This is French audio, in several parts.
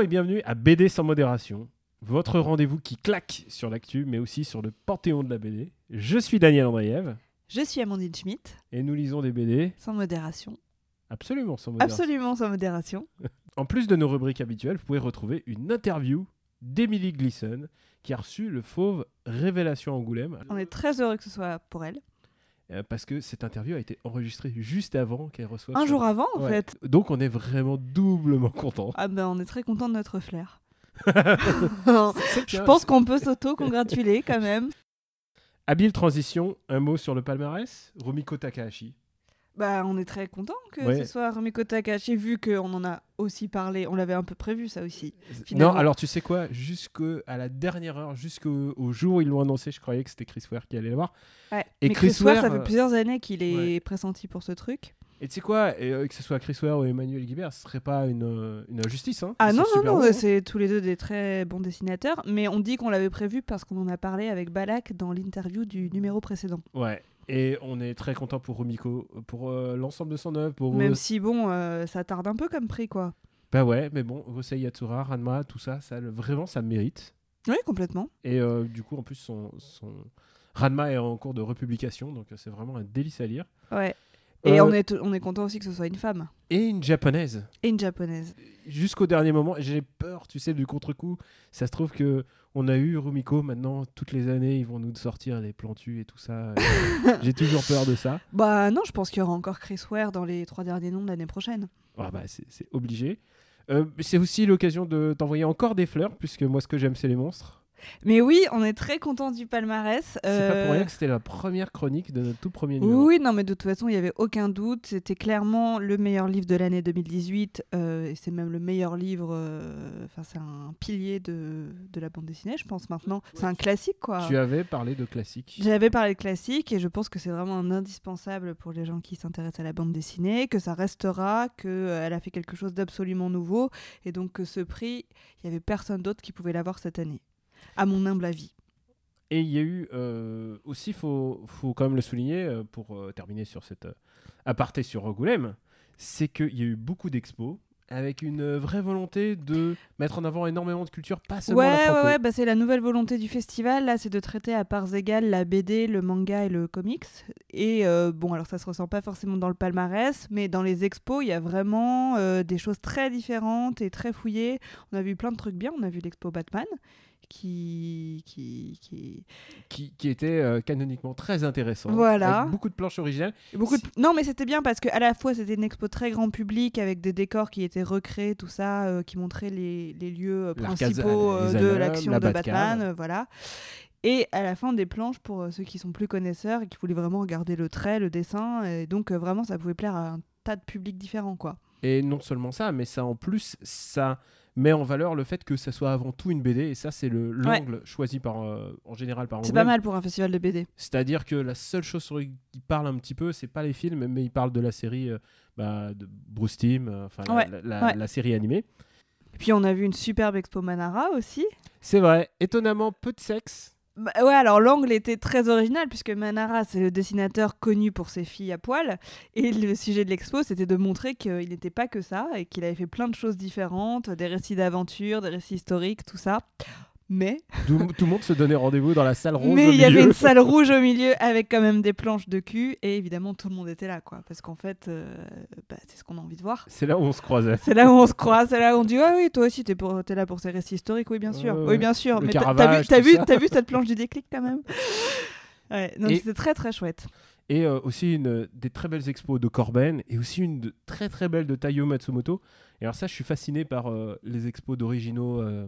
Bonjour et bienvenue à BD sans modération, votre rendez-vous qui claque sur l'actu, mais aussi sur le panthéon de la BD. Je suis Daniel Andreev Je suis Amandine Schmitt, et nous lisons des BD sans modération. absolument sans modération. Absolument sans modération. En plus de nos rubriques habituelles, vous pouvez retrouver une interview d'Emily Gleason qui a reçu le fauve Révélation Angoulême On est très heureux que ce soit pour elle. Euh, parce que cette interview a été enregistrée juste avant qu'elle reçoive. Un son- jour avant, en Ouais. fait. Donc on est vraiment doublement content. Ah ben, on est très content de notre flair. Je pense qu'on peut s'auto-congratuler quand même. Habile transition, un mot sur le palmarès? Rumiko Takahashi. Bah, on est très content que Ouais. ce soit Rumiko Takahashi, vu qu'on en a aussi parlé. On l'avait un peu prévu, ça aussi. Non, Finalement. alors tu sais quoi Jusqu'à la dernière heure, jusqu'au au jour où ils l'ont annoncé, je croyais que c'était Chris Ware qui allait le voir. Ouais. Et Mais Chris Chris Ware, ça fait euh, plusieurs années qu'il est ouais. pressenti pour ce truc. Et tu sais quoi Et, euh, Que ce soit Chris Ware ou Emmanuel Guibert, ce serait pas une, euh, une injustice. Hein Ah non, non, non, hein. c'est tous les deux des très bons dessinateurs. Mais on dit qu'on l'avait prévu parce qu'on en a parlé avec Balak dans l'interview du numéro précédent. Ouais. Et on est très content pour Rumiko, pour euh, l'ensemble de son œuvre. Pour, Même euh, si, bon, euh, ça tarde un peu comme prix, quoi. Bah ouais, mais bon, Hosei Yatsura, Ranma, tout ça, vraiment, ça mérite. Oui, complètement. Et euh, du coup, en plus, son, son... Ranma est en cours de republication, donc c'est vraiment un délice à lire. Ouais. Et on, est, on est content aussi que ce soit une femme Et une japonaise. et une japonaise. Jusqu'au dernier moment, j'ai peur, tu sais, du contre-coup. Ça se trouve que on a eu Rumiko, maintenant, toutes les années, ils vont nous sortir les plantus et tout ça. j'ai toujours peur de ça. Bah non, je pense qu'il y aura encore Chris Ware dans les trois derniers noms de l'année prochaine. Ah bah, c'est obligé. Euh, c'est aussi l'occasion de t'envoyer encore des fleurs, puisque moi, ce que j'aime, c'est les monstres. Mais oui, on est très content du palmarès. C'est pas pour Euh, rien que c'était la première chronique de notre tout premier numéro. Oui, non, mais de toute façon, il n'y avait aucun doute. C'était clairement le meilleur livre de l'année 2018. euh, et c'est même le meilleur livre. euh, Enfin, c'est un pilier de, de la bande dessinée, je pense, maintenant. C'est un classique, quoi. Tu avais parlé de classique. J'avais parlé de classique et je pense que c'est vraiment un indispensable pour les gens qui s'intéressent à la bande dessinée, que ça restera, qu'elle a fait quelque chose d'absolument nouveau et donc que ce prix, il n'y avait personne d'autre qui pouvait l'avoir cette année, à mon humble avis. Et il y a eu euh, aussi, faut, faut quand même le souligner euh, pour euh, terminer sur cette aparté sur Angoulême, c'est qu'il y a eu beaucoup d'expos avec une vraie volonté de mettre en avant énormément de culture, pas seulement Ouais, la ouais, franco. ouais, bah c'est la nouvelle volonté du festival, là, c'est de traiter à parts égales la BD, le manga et le comics. Et euh, bon, alors ça se ressent pas forcément dans le palmarès, mais dans les expos, il y a vraiment euh, des choses très différentes et très fouillées. On a vu plein de trucs bien, on a vu l'expo Batman, qui, qui, qui, qui, qui était euh, canoniquement très intéressant. Voilà. Avec beaucoup de planches originales. Beaucoup de- Non, mais c'était bien parce que à la fois c'était une expo très grand public avec des décors qui étaient recréés, tout ça, euh, qui montraient les, les lieux euh, principaux les de l'action la de. Batman, voilà. Et à la fin des planches pour ceux qui sont plus connaisseurs et qui voulaient vraiment regarder le trait, le dessin, et donc vraiment ça pouvait plaire à un tas de publics différents, quoi. Et non seulement ça, mais ça en plus, ça met en valeur le fait que ça soit avant tout une BD. Et ça, c'est le l'angle choisi par, euh, en général par C'est pas mal pour un festival de BD. C'est-à-dire que la seule chose sur laquelle il parle un petit peu, c'est pas les films, mais il parle de la série euh, bah, de Bruce Timm, euh, enfin la- Ouais, la, la- ouais. la série animée. Et puis on a vu une superbe expo Manara aussi. C'est vrai, étonnamment peu de sexe. Bah alors l'angle était très original puisque Manara, c'est le dessinateur connu pour ses filles à poil. Et le sujet de l'expo, c'était de montrer qu'il n'était pas que ça et qu'il avait fait plein de choses différentes, des récits d'aventure, des récits historiques, tout ça. Mais Tout, tout le monde se donnait rendez-vous dans la salle rose. mais il y avait une salle rouge au milieu avec quand même des planches de cul et évidemment tout le monde était là quoi parce qu'en fait euh, bah, c'est ce qu'on a envie de voir. C'est là où on se croisait. C'est là où on se croit, c'est là où on dit ah oui toi aussi t'es pour t'es là pour ces récits historiques oui bien sûr oui bien sûr Le mais t'as- t'as vu t'as vu t'as vu cette planche du déclic quand même? Ouais, donc Et- c'était très très chouette. Et euh, aussi une, des très belles expos de Corben et aussi une de- très très belle de Taiyo Matsumoto. Et alors ça, je suis fasciné par euh, les expos d'originaux euh,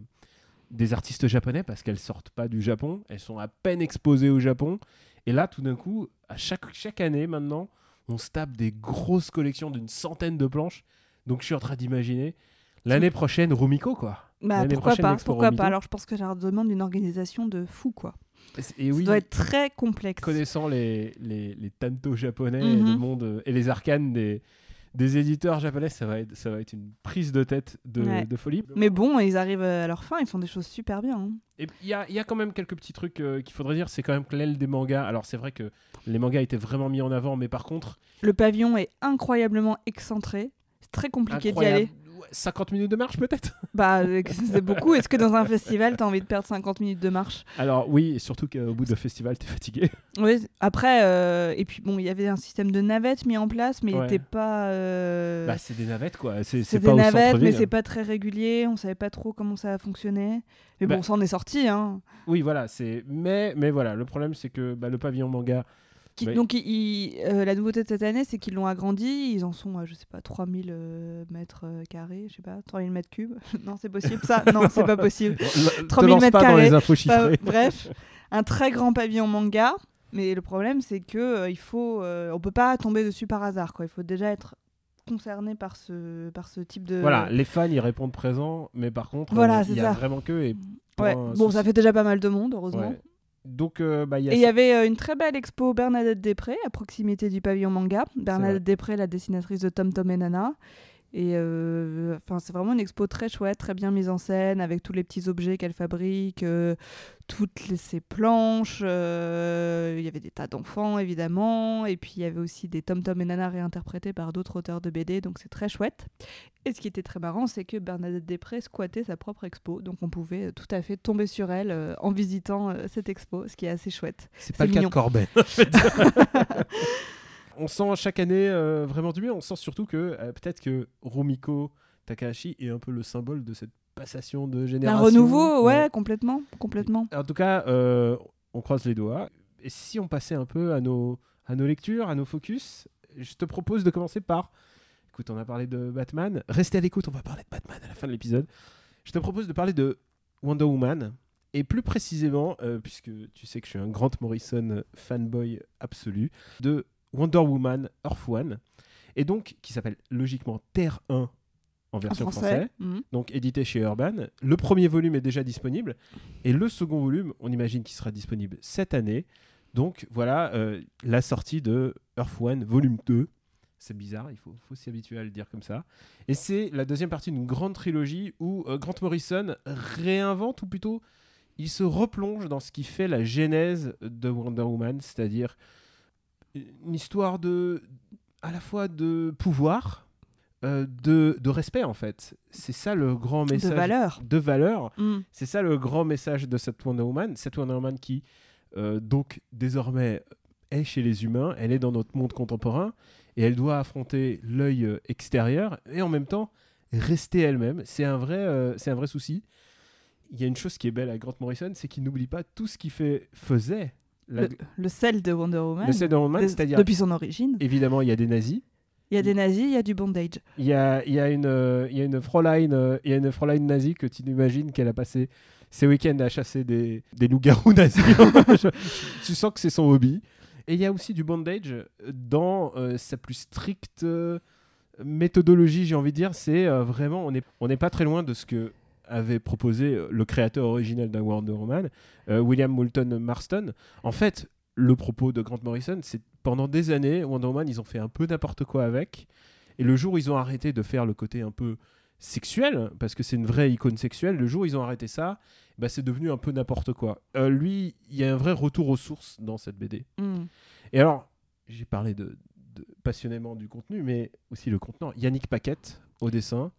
des artistes japonais parce qu'elles sortent pas du Japon, elles sont à peine exposées au Japon. Et là, tout d'un coup, à chaque, chaque année maintenant, on se tape des grosses collections d'une centaine de planches. Donc je suis en train d'imaginer l'année prochaine Rumiko quoi. Bah pourquoi prochaine, pas, pourquoi pas. Alors je pense que ça leur demande une organisation de fou quoi. Et Ça oui, doit être très complexe. connaissant les, les, les tantos japonais et, Mhm. le monde, et les arcanes des, des éditeurs japonais, ça va, être, ça va être une prise de tête de, Ouais. de folie. Mais bon, ils arrivent à leur fin, ils font des choses super bien. hein. Et il y a, il y a quand même quelques petits trucs euh, qu'il faudrait dire, c'est quand même que l'aile des mangas. Alors c'est vrai que les mangas étaient vraiment mis en avant, mais par contre, Le pavillon est incroyablement excentré. C'est très compliqué d'y aller. Ouais, 50 minutes de marche peut-être? Bah, c'est beaucoup. Est-ce que dans un festival, t'as envie de perdre 50 minutes de marche? Alors oui, surtout qu'au bout d'un festival, t'es fatigué. Oui, après, euh, et puis bon, il y avait un système de navettes mis en place, mais il Ouais. n'était pas. euh, Bah c'est des navettes quoi, c'est des pas navettes, mais c'est pas très régulier. On savait pas trop comment ça fonctionnait. Mais Bah- bon, ça en est sorti. Hein. Oui voilà, c'est mais mais voilà, le problème c'est que bah, le pavillon manga, Qui- Oui. Donc, il- euh, la nouveauté de cette année, c'est qu'ils l'ont agrandi. Ils en sont, à, je sais pas, 3000 euh, mètres euh, carrés, je sais pas, 3000 mètres cubes. non, c'est possible ça Non, c'est pas possible. te 3000 lance mètres carrés. bref, un très grand pavillon manga. Mais le problème, c'est que euh, il faut, euh, on peut pas tomber dessus par hasard. Quoi. Il faut déjà être concerné par ce, par ce type de. Voilà, les fans ils répondent présent, mais par contre, Voilà, il y a ça. vraiment que et Ouais. Bon, ça fait déjà pas mal de monde, heureusement. ouais. Donc euh, bah il y a Et il y avait euh, une très belle expo Bernadette Després à proximité du pavillon manga. Bernadette Després, la dessinatrice de Tom Tom et Nana. Et euh, enfin, c'est vraiment une expo très chouette, très bien mise en scène, avec tous les petits objets qu'elle fabrique, euh, toutes les- ses planches. euh, Il y avait des tas d'enfants, évidemment. Et puis, il y avait aussi des Tom Tom et Nana réinterprétés par d'autres auteurs de BD. Donc, c'est très chouette. Et ce qui était très marrant, c'est que Bernadette Després squattait sa propre expo. Donc, on pouvait tout à fait tomber sur elle en visitant cette expo, ce qui est assez chouette. C'est pas le C'est cas mignon. de Corbin. on sent chaque année euh, vraiment du mieux. On sent surtout que euh, peut-être que Rumiko Takahashi est un peu le symbole de cette passation de Un génération. renouveau, ouais, complètement, complètement. En tout cas, euh, on croise les doigts. Et si on passait un peu à nos, à nos lectures, à nos focus, je te propose de commencer par. Écoute, on a parlé de Batman. Restez à l'écoute, on va parler de Batman à la fin de l'épisode. Je te propose de parler de Wonder Woman. Et plus précisément, euh, puisque tu sais que je suis un Grant Morrison fanboy absolu, de Wonder Woman Earth One. Et donc, qui s'appelle logiquement Terre 1 en En version français. française Mhm. donc édité chez Urban. Le premier volume est déjà disponible et le second volume, on imagine qu'il sera disponible cette année. Donc voilà euh, la sortie de Earth One volume 2. C'est bizarre, il faut, faut s'y habituer à le dire comme ça. Et c'est la deuxième partie d'une grande trilogie où euh, Grant Morrison réinvente, ou plutôt il se replonge dans ce qui fait la genèse de Wonder Woman, c'est-à-dire une histoire de à la fois de pouvoir, euh, de, de respect en fait. C'est ça le grand message De valeur. de valeur. Mhm. C'est ça le grand message de cette Wonder Woman. Cette Wonder Woman qui, euh, donc, désormais est chez les humains, elle est dans notre monde contemporain et elle doit affronter l'œil euh, extérieur et en même temps rester elle-même. C'est un, vrai, euh, c'est un vrai souci. Il y a une chose qui est belle à Grant Morrison, c'est qu'il n'oublie pas tout ce qui fait, faisait la, Le, le sel de Wonder Woman. le Wonder Woman, c'est-à-dire Depuis son origine. évidemment il y a des nazis, Il y a des nazis, il y a du bondage. Il y a, il y a une, euh, il y a une Fräulein, euh, il y a une Fräulein nazie que tu imagines qu'elle a passé ses week-ends à chasser des, des loups-garous nazis. Je- tu sens que c'est son hobby. Et il y a aussi du bondage dans euh, sa plus stricte euh, méthodologie, j'ai envie de dire. C'est vraiment, on n'est on n'est pas très loin de ce que avait proposé euh, le créateur originel d'un Wonder Woman, euh, William Moulton Marston. En fait, le propos de Grant Morrison, c'est pendant des années, Wonder Woman, ils ont fait un peu n'importe quoi avec. Et le jour où ils ont arrêté de faire le côté un peu sexuel, parce que c'est une vraie icône sexuelle, le jour où ils ont arrêté ça, bah, c'est devenu un peu n'importe quoi. Euh, lui, il y a un vrai retour aux sources dans cette BD. Mhm. Et alors, j'ai parlé de, de- passionnément du contenu, mais aussi le contenant. Yannick Paquette au dessin,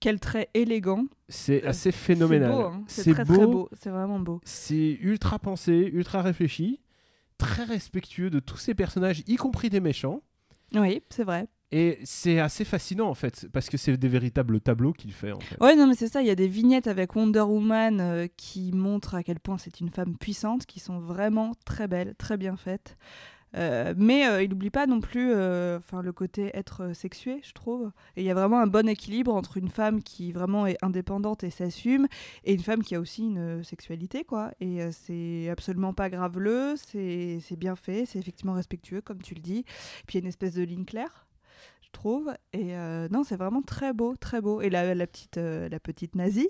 Quel trait élégant. c'est Euh, assez phénoménal. C'est beau, hein. c'est très très beau. C'est vraiment beau. C'est ultra pensé, ultra réfléchi, très respectueux de tous ces personnages, y compris des méchants. Oui, c'est vrai. Et c'est assez fascinant en fait, parce que c'est des véritables tableaux qu'il fait en fait. Ouais, non, mais c'est ça. Il y a des vignettes avec Wonder Woman euh, qui montrent à quel point c'est une femme puissante, qui sont vraiment très belles, très bien faites. Euh, mais euh, il n'oublie pas non plus euh, le côté être sexué, je trouve. Et il y a vraiment un bon équilibre entre une femme qui vraiment est indépendante et s'assume, et une femme qui a aussi une sexualité, quoi. Et c'est absolument pas graveleux, c'est bien fait, c'est effectivement respectueux, comme tu le dis. Puis il y a une espèce de ligne claire je trouve. Et non, c'est vraiment très beau, très beau. Et la, petite, la petite nazie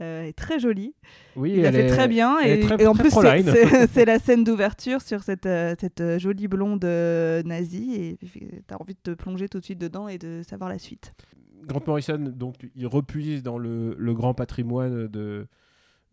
euh, est très jolie. Oui, Il l'a elle fait est- très bien. Et, est très- et en plus, c'est- la scène d'ouverture sur cette, euh, cette euh, jolie blonde nazie. Et tu as envie de te plonger tout de suite dedans et de savoir la suite. Grant Morrison, donc, il repuise dans le, le grand patrimoine de,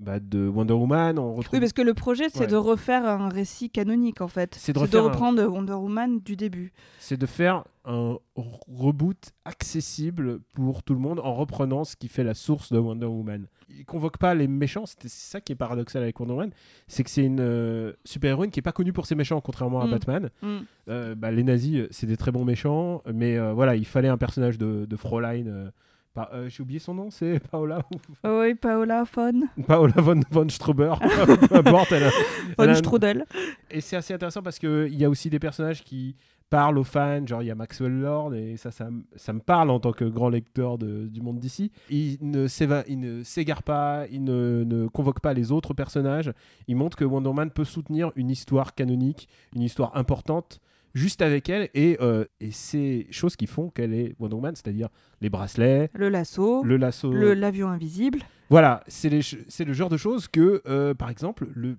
bah, de Wonder Woman. On retrouve... Oui, parce que le projet, c'est Ouais. de refaire un récit canonique, en fait. C'est de un- reprendre Wonder Woman du début. c'est de faire un re- reboot accessible pour tout le monde en reprenant ce qui fait la source de Wonder Woman. Il convoque pas les méchants, c'est ça qui est paradoxal avec Wonder Woman, c'est que c'est une euh, super-héroïne qui est pas connue pour ses méchants, contrairement à Mm. Batman. Mm. Euh, bah, les nazis, euh, c'est des très bons méchants, mais euh, voilà, il fallait un personnage de, de Fraulein. Euh, euh, J'ai oublié son nom, c'est Paola ou- Oh oui, Paola Von, Paola von, von Strauber, peu importe. elle a- elle a Von un- Strudel. et c'est assez intéressant parce qu'il y a aussi des personnages qui parlent aux fans, genre il y a Maxwell Lord, et ça, ça, me- ça me parle en tant que grand lecteur de- du monde d'ici. Il ne s'éva- il ne s'égare pas, il ne, ne convoque pas les autres personnages. Il montre que Wonder Man peut soutenir une histoire canonique, une histoire importante, juste avec elle, et, euh, et c'est choses qui font qu'elle est Wonder Woman, c'est-à-dire les bracelets, Le lasso, le lasso. le- l'avion invisible. Voilà, c'est le genre de choses que, euh, par exemple, le,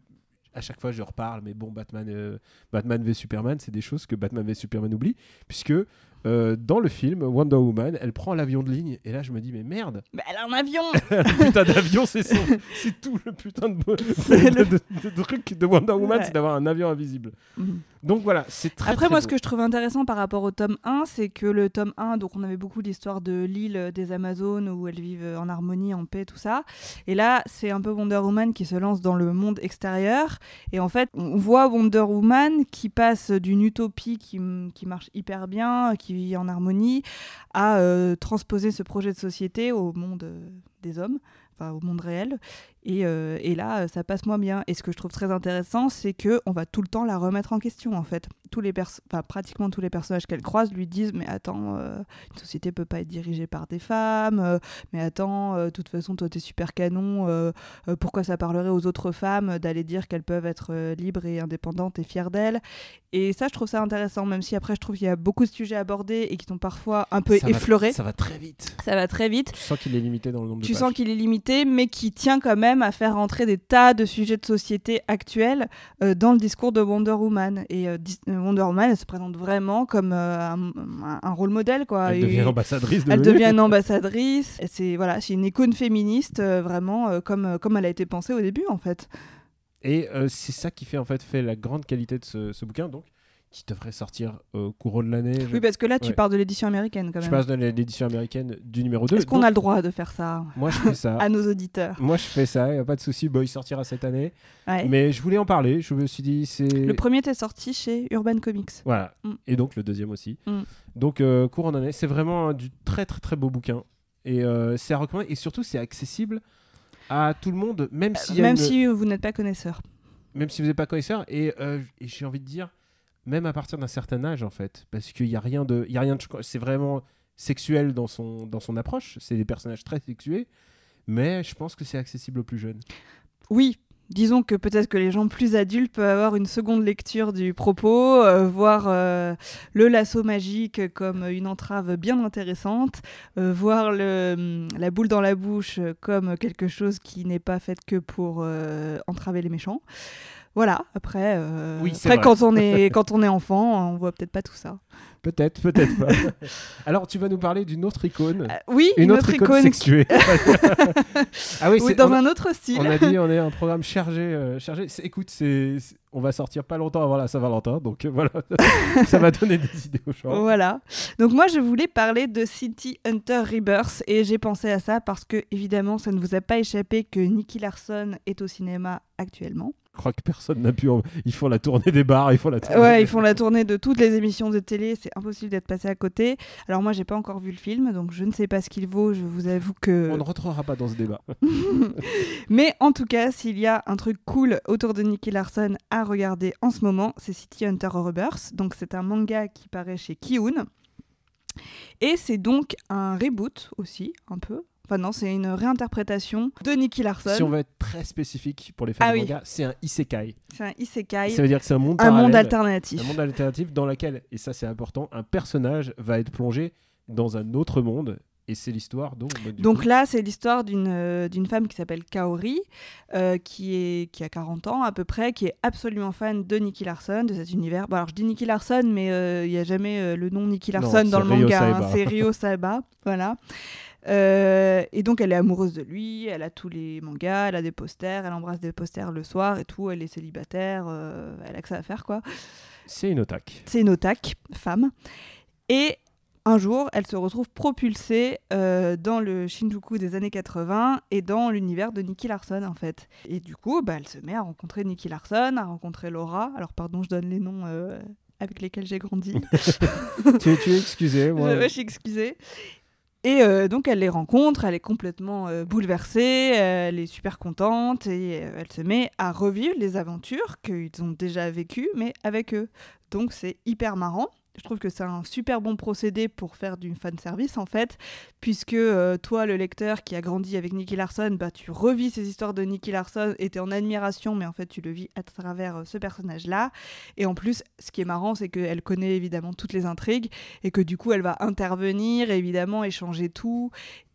à chaque fois je reparle, mais bon, Batman, euh, Batman v Superman, c'est des choses que Batman v Superman oublie, puisque euh, dans le film Wonder Woman, elle prend l'avion de ligne, et là je me dis, mais merde, Mais elle a un avion putain d'avion, c'est son- c'est tout le putain de, de, truc de Wonder Woman, Ouais. c'est d'avoir un avion invisible. Mhm. Donc voilà, c'est très Après, très moi, beau. ce que je trouve intéressant par rapport au tome 1, c'est que le tome 1, donc on avait beaucoup l'histoire de l'île des Amazones où elles vivent en harmonie, en paix, tout ça. Et là, c'est un peu Wonder Woman qui se lance dans le monde extérieur. Et en fait, on voit Wonder Woman qui passe d'une utopie qui, qui marche hyper bien, qui en harmonie, à euh, transposer ce projet de société au monde euh, des hommes, enfin au monde réel. Et, euh, et là, ça passe moins bien. Et ce que je trouve très intéressant, c'est que on va tout le temps la remettre en question, en fait. Tous les enfin, pratiquement tous les personnages qu'elle croise lui disent Mais attends, euh, une société peut pas être dirigée par des femmes. euh, mais attends, de toute façon, toi, t'es super canon. pourquoi ça parlerait aux autres femmes d'aller dire qu'elles peuvent être libres et indépendantes et fières d'elles? Et ça, je trouve ça intéressant, même si après, je trouve qu'il y a beaucoup de sujets abordés et qui sont parfois un peu Ça va- effleurés. ça va très vite. Ça va très vite Tu sens qu'il est limité dans le nombre de tu sens qu'il est limité, mais qui tient quand même à faire entrer des tas de sujets de société actuels euh, dans le discours de Wonder Woman. Et euh, euh, Wonder Woman, elle se présente vraiment comme un, rôle modèle, quoi. Elle Et devient ambassadrice de elle devient une ambassadrice. C'est voilà, une icône féministe, vraiment comme comme elle a été pensée au début, en fait. Et c'est ça qui fait en fait fait la grande qualité de ce, ce bouquin, donc qui devrait sortir au courant de l'année. Je, Oui, parce que là, tu Ouais. parles de l'édition américaine, quand je même. passe dans l'édition américaine du numéro 2. Est-ce qu'on a le droit de faire ça Moi, je fais ça. à nos auditeurs Moi, je fais ça, y a pas de souci. Bon, il sortira cette année. Ouais. Mais je voulais en parler. Je me suis dit, c'est. Le premier était sorti chez Urban Comics. Voilà. Mm. Et donc, le deuxième aussi. Mm. Donc, euh, courant d'année. C'est vraiment un- du très, très, très beau bouquin. Et euh, c'est à recommander. Et surtout, c'est accessible à tout le monde, même y a Même une- si vous n'êtes pas connaisseur. même si vous n'êtes pas connaisseur. Et, euh, et j'ai envie de dire, même à partir d'un certain âge, en fait, parce qu'il n'y a rien de, il y a rien de, c'est vraiment sexuel dans son dans son approche. C'est des personnages très sexués, mais je pense que c'est accessible aux plus jeunes. Oui, disons que peut-être que les gens plus adultes peuvent avoir une seconde lecture du propos, euh, voir euh, le lasso magique comme une entrave bien intéressante, euh, voir hum, la boule dans la bouche comme quelque chose qui n'est pas fait que pour entraver les méchants. Voilà, après, euh, Oui, après quand, on est, quand on est enfant, on voit peut-être pas tout ça. Peut-être, peut-être pas. Alors, tu vas nous parler d'une autre icône, Euh, oui, une, autre, icône, qui- sexuée. ah oui, oui, c'est- dans on, un autre style. on a dit on est un programme chargé, euh, chargé. Écoute, c'est, c'est- on va sortir pas longtemps avant la Saint-Valentin, donc euh, voilà, ça va donner des idées aux gens. Voilà. Donc moi je voulais parler de City Hunter Rebirth et j'ai pensé à ça parce que évidemment ça ne vous a pas échappé que Nicky Larson est au cinéma actuellement. Je crois que personne n'a pu. en- Ils font la tournée des bars, ils font la tournée. Ouais, ils font la tournée de toutes les émissions de télé, c'est impossible d'être passé à côté. Alors moi j'ai pas encore vu le film donc je ne sais pas ce qu'il vaut, je vous avoue que On ne rentrera pas dans ce débat. Mais en tout cas, s'il y a un truc cool autour de Nicky Larson à regarder en ce moment, c'est City Hunter Rebirth. Donc c'est un manga qui paraît chez Kiun. Et c'est donc un reboot aussi, un peu. Enfin non, c'est une réinterprétation de Nicky Larson. Si on veut être très spécifique pour les fans Ah de oui. manga, c'est un isekai. C'est un isekai, Ça veut dire que c'est un monde un monde alternatif. un monde alternatif dans lequel, et ça c'est important, un personnage va être plongé dans un autre monde. Et c'est l'histoire bah, Donc coup, là, c'est l'histoire d'une euh, d'une femme qui s'appelle Kaori, euh, qui, est, qui a 40 ans à peu près, qui est absolument fan de Nicky Larson, de cet univers. Bon, alors je dis Nicky Larson, mais euh, il n'y a jamais le nom Nicky Non, Larson dans le manga. hein, c'est Ryo Saeba, voilà. Euh, et donc elle est amoureuse de lui, elle a tous les mangas, elle a des posters, elle embrasse des posters le soir et tout, elle est célibataire, euh, elle a que ça à faire quoi. C'est une otaque. C'est une otaque, femme. Et un jour, elle se retrouve propulsée euh, dans le Shinjuku des années 80 et dans l'univers de Nicky Larson en fait. Et du coup, bah, elle se met à rencontrer Nicky Larson, à rencontrer Laura. Alors pardon, je donne les noms avec lesquels j'ai grandi. tu, tu es excusée, moi. Ouais, je suis excusée. Et euh, donc elle les rencontre, elle est complètement euh, bouleversée, elle est super contente et euh, elle se met à revivre les aventures qu'ils ont déjà vécues, mais avec eux. Donc c'est hyper marrant. Je trouve que c'est un super bon procédé pour faire du fan service en fait, puisque euh, toi, le lecteur qui a grandi avec Nicky Larson, bah, tu revis ces histoires de Nicky Larson et tu es en admiration, mais en fait tu le vis à travers euh, ce personnage-là. Et en plus, ce qui est marrant, c'est qu'elle connaît évidemment toutes les intrigues et que du coup elle va intervenir, évidemment, échanger tout.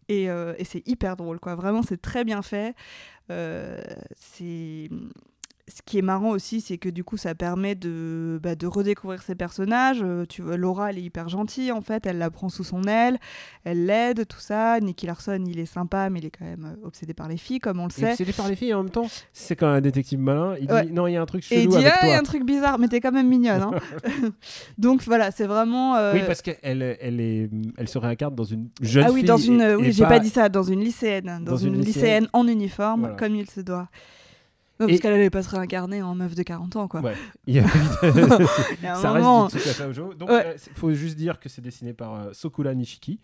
Et, euh, c'est hyper drôle, quoi. Vraiment, c'est très bien fait. C'est ce qui est marrant aussi, c'est que du coup, ça permet de, bah, de redécouvrir ces personnages. Euh, tu vois, Laura, elle est hyper gentille en fait, elle la prend sous son aile, elle l'aide, tout ça. Nicky Larson, il est sympa, mais il est quand même euh, obsédé par les filles, comme on le Il sait. obsédé par les filles et en même temps, c'est quand même un détective malin. Il Ouais. dit non, il y a un truc Et il chelou dit avec ah, il y a un truc bizarre, mais t'es quand même mignonne. hein. Donc voilà, c'est vraiment. euh, Oui, parce qu'elle elle est, elle se réincarne dans une jeune ah oui, fille. dans une, et- oui, j'ai pas... dit ça, dans une lycéenne, dans, Dans une, une lycéenne, lycéenne. en uniforme, Voilà. comme il se doit. Non, parce Et- qu'elle allait pas se réincarner en meuf de 40 ans, quoi. Ouais. Il y a- Il y a un ça moment- reste du Tsukasa Ojo. Donc, Ouais. il faut juste dire que c'est dessiné par euh, Sokura Nishiki.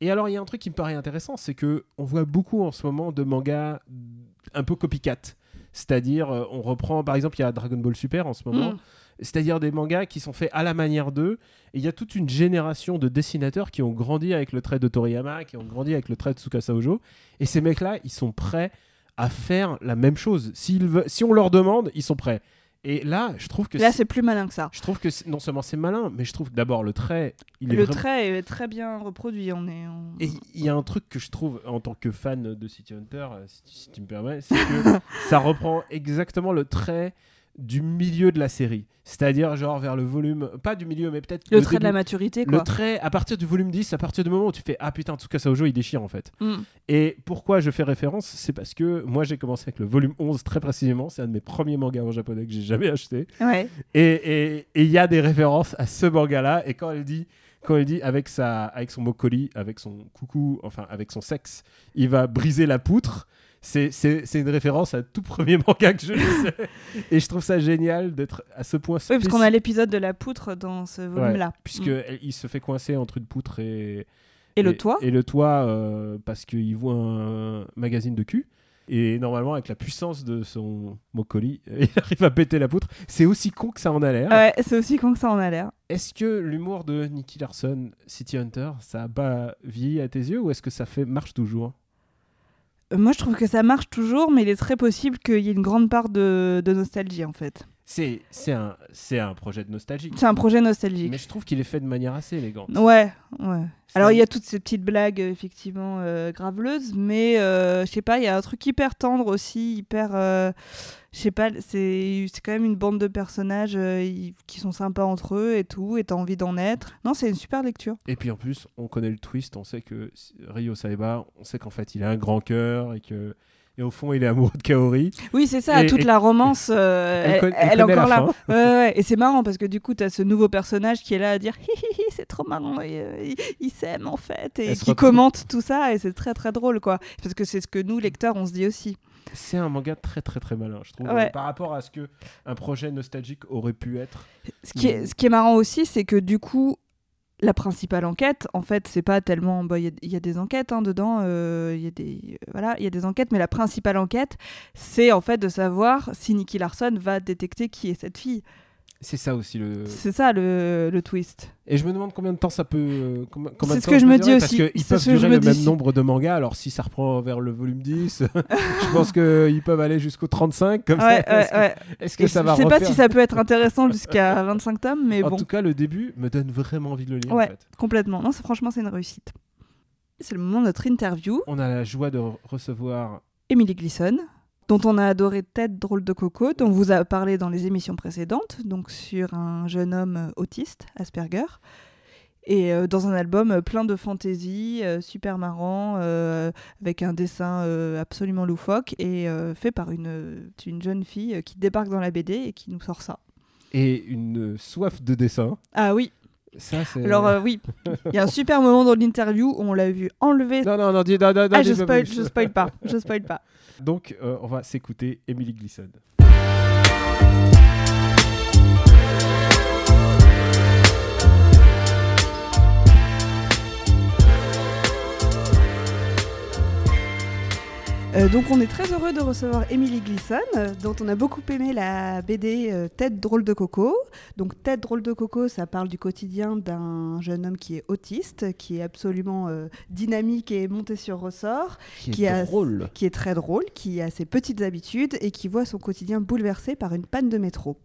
Et alors, il y a un truc qui me paraît intéressant, c'est que on voit beaucoup en ce moment de mangas un peu copycat. C'est-à-dire, euh, on reprend, par exemple, il y a Dragon Ball Super en ce moment. Mm. C'est-à-dire des mangas qui sont faits à la manière d'eux. Et il y a toute une génération de dessinateurs qui ont grandi avec le trait de Toriyama, qui ont grandi avec le trait de Tsukasa Ojo. Et ces mecs-là, ils sont prêts à faire la même chose. Veulent- si on leur demande, ils sont prêts. Et là, je trouve que Là, c'est- plus malin que ça. je trouve que non seulement c'est malin, mais je trouve que d'abord le trait, il est Le vraiment- trait est très bien reproduit. On est. on- Et il y a un truc que je trouve en tant que fan de City Hunter, euh, si, tu- si tu me permets, c'est que ça reprend exactement le trait du milieu de la série. C'est-à-dire genre vers le volume, pas du milieu, mais peut-être Le trait de la maturité, Le quoi. trait à partir du volume 10, à partir du moment où tu fais ah putain Tsukasa Ojo il déchire en fait. Mm. Et pourquoi je fais référence? C'est parce que moi j'ai commencé avec le volume 11 très précisément, c'est un de mes premiers mangas en japonais que j'ai jamais acheté. Ouais. Et et- et il y a des références à ce manga-là. Et quand elle dit, quand elle dit avec, sa, avec son mokoli, avec son coucou, enfin avec son sexe, il va briser la poutre. C'est, une référence à tout premier manga que je lisais. et je trouve ça génial d'être à ce point Oui, parce qu'on a spécifique, l'épisode de la poutre dans ce volume-là. puisque Mm. il se fait coincer entre une poutre et, Et le toit Et le toit, euh, parce qu'il voit un magazine de cul. Et normalement, avec la puissance de son mokoli, il arrive à péter la poutre. C'est aussi con que ça en a l'air. Ouais, c'est aussi con que ça en a l'air. Est-ce que l'humour de Nicky Larson, City Hunter, ça a pas vieilli à tes yeux ou est-ce que ça fait marche toujours? Moi, je trouve que ça marche toujours, mais il est très possible qu'il y ait une grande part de, nostalgie, en fait. C'est un un projet de nostalgie. C'est un projet nostalgique. Mais je trouve qu'il est fait de manière assez élégante. Ouais, ouais. Alors il y a toutes ces petites blagues euh, effectivement euh, graveleuses, mais euh, je sais pas, il y a un truc hyper tendre aussi, hyper, euh, je sais pas, c'est quand même une bande de personnages euh, y- qui sont sympas entre eux et tout, et t'as envie d'en être. Non, c'est une super lecture. Et puis en plus, on connaît le twist, on sait que Ryo Saeba, on sait qu'en fait, il a un grand cœur et que et au fond, il est amoureux de Kaori. Oui, c'est ça, Et- toute et- la romance, euh, Elle elle, encore là. fin. Ouais, ouais, et c'est marrant parce que du coup, t'as ce nouveau personnage qui est là à dire c'est trop marrant, euh, il, s'aime en fait, et qui commente tout ça, et c'est très très drôle quoi. Parce que c'est ce que nous, lecteurs, on se dit aussi. C'est un manga très très très malin, je trouve, Ouais. euh, par rapport à ce que un projet nostalgique aurait pu être. Ce qui, est, ce qui est marrant aussi, c'est que du coup, la principale enquête, en fait, c'est pas tellement. bah, Il y, a- il y a des enquêtes hein, dedans, euh, il y a des voilà, il y a des enquêtes, mais la principale enquête, c'est en fait de savoir si Nicky Larson va détecter qui est cette fille. C'est ça aussi le. C'est ça le, le twist. Et je me demande combien de temps ça peut. euh, de ce que je me dis Parce aussi. qu'ils C'est peuvent je durer le même nombre de mangas. Alors si ça reprend vers le volume 10, je pense qu'ils peuvent aller jusqu'au 35 comme Ouais, ça. ouais, Est-ce que-. Est-ce que ça je va sais pas si ça peut être intéressant jusqu'à 25 tomes, mais En bon, tout cas, le début me donne vraiment envie de le lire. Ouais. En fait. complètement. Non, c'est- franchement, c'est une réussite. C'est le moment de notre interview. On a la joie de re- recevoir. Emily Gleason, dont on a adoré Tête drôle de coco, dont on vous a parlé dans les émissions précédentes, donc sur un jeune homme euh, autiste, Asperger. Et euh, dans un album euh, plein de fantaisie, euh, super marrant, euh, avec un dessin absolument loufoque, et fait par une, une jeune fille qui débarque dans la BD et qui nous sort ça. Et une soif de dessin. Ah oui, Ça, alors euh, oui, il y a un super moment dans l'interview où on l'a vu enlever. Non, non, non, dis, non, non, non, Ah, je spoil, je spoil pas, je spoil pas. Donc, euh, on va s'écouter Emily Gleason. Euh, donc on est très heureux de recevoir Emily Gleason, euh, dont on a beaucoup aimé la BD euh, Tête drôle de coco. Donc Tête drôle de coco, ça parle du quotidien d'un jeune homme qui est autiste, qui est absolument dynamique et monté sur ressort, Qui, Qui est a- drôle. qui est très drôle, qui a ses petites habitudes et qui voit son quotidien bouleversé par une panne de métro.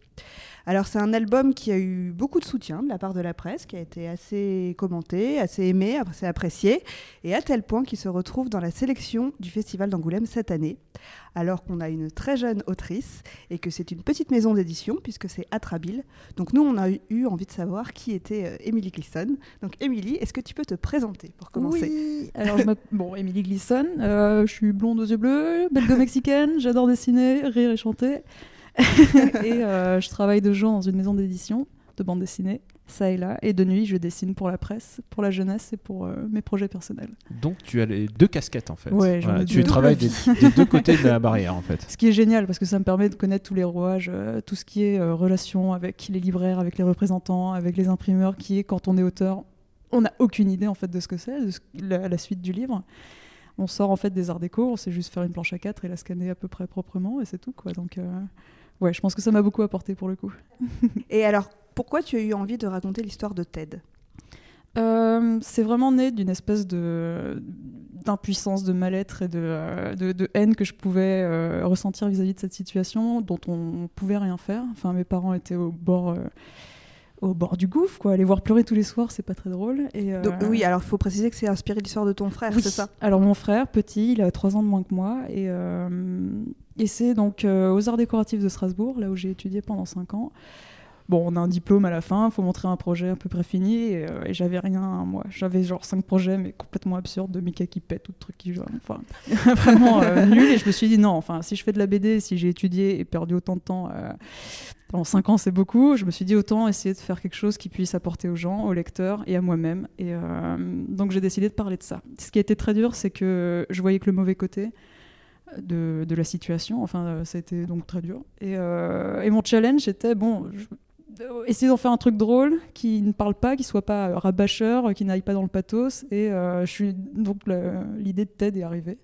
Alors c'est un album qui a eu beaucoup de soutien de la part de la presse, qui a été assez commenté, assez aimé, assez apprécié, et à tel point qu'il se retrouve dans la sélection du Festival d'Angoulême cette année, alors qu'on a une très jeune autrice et que c'est une petite maison d'édition puisque c'est Atrabile. Donc nous on a eu envie de savoir qui était euh, Emily Gleason. Donc Emily, est-ce que tu peux te présenter pour commencer? Oui, alors je bon, Émilie Glisson, euh, je suis blonde aux yeux bleus, belgo-mexicaine, j'adore dessiner, rire et chanter. et euh, je travaille de jour dans une maison d'édition de bande dessinée, ça et là. Et de nuit, je dessine pour la presse, pour la jeunesse et pour euh, mes projets personnels. Donc, tu as les deux casquettes, en fait. Ouais, ai tu travailles des, des deux côtés de la barrière, en fait. Ce qui est génial parce que ça me permet de connaître tous les rouages, euh, tout ce qui est relation avec les libraires, avec les représentants, avec les imprimeurs, qui est quand on est auteur, on n'a aucune idée en fait de ce que c'est, de ce- la, la suite du livre. On sort en fait des arts déco, on sait juste faire une planche à 4 et la scanner à peu près proprement et c'est tout quoi. Donc euh, ouais, je pense que ça m'a beaucoup apporté pour le coup. Et alors, pourquoi tu as eu envie de raconter l'histoire de Ted? Euh, c'est vraiment né d'une espèce de d'impuissance, de mal-être et de, euh, de, de haine que je pouvais euh, ressentir vis-à-vis de cette situation dont on pouvait rien faire. Enfin, mes parents étaient au bord, euh, au bord du gouffre, quoi. Les voir pleurer tous les soirs, c'est pas très drôle. Et, euh, Donc, Oui, alors il faut préciser que c'est inspiré de l'histoire de ton frère, oui. c'est ça? Alors mon frère, petit, il a 3 ans de moins que moi et, euh, et c'est donc euh, aux Arts décoratifs de Strasbourg, là où j'ai étudié pendant 5 ans. Bon, on a un diplôme à la fin, faut montrer un projet à peu près fini et, euh, et j'avais rien, moi. J'avais genre 5 projets mais complètement absurdes de Mika qui pète ou de trucs qui jouent. Enfin, vraiment euh, nul et je me suis dit non, enfin, si je fais de la BD, si j'ai étudié et perdu autant de temps. euh, pendant 5 ans, c'est beaucoup. Je me suis dit autant essayer de faire quelque chose qui puisse apporter aux gens, aux lecteurs et à moi-même. Et euh, donc j'ai décidé de parler de ça. Ce qui a été très dur, c'est que je voyais que le mauvais côté de, de la situation. Enfin, euh, ça a été donc très dur. Et, euh, et mon challenge était bon. euh, essayer d'en faire un truc drôle qui ne parle pas, qui soit pas euh, rabâcheur, euh, qui n'aille pas dans le pathos. Et euh, je suis donc l'idée de TED est arrivée.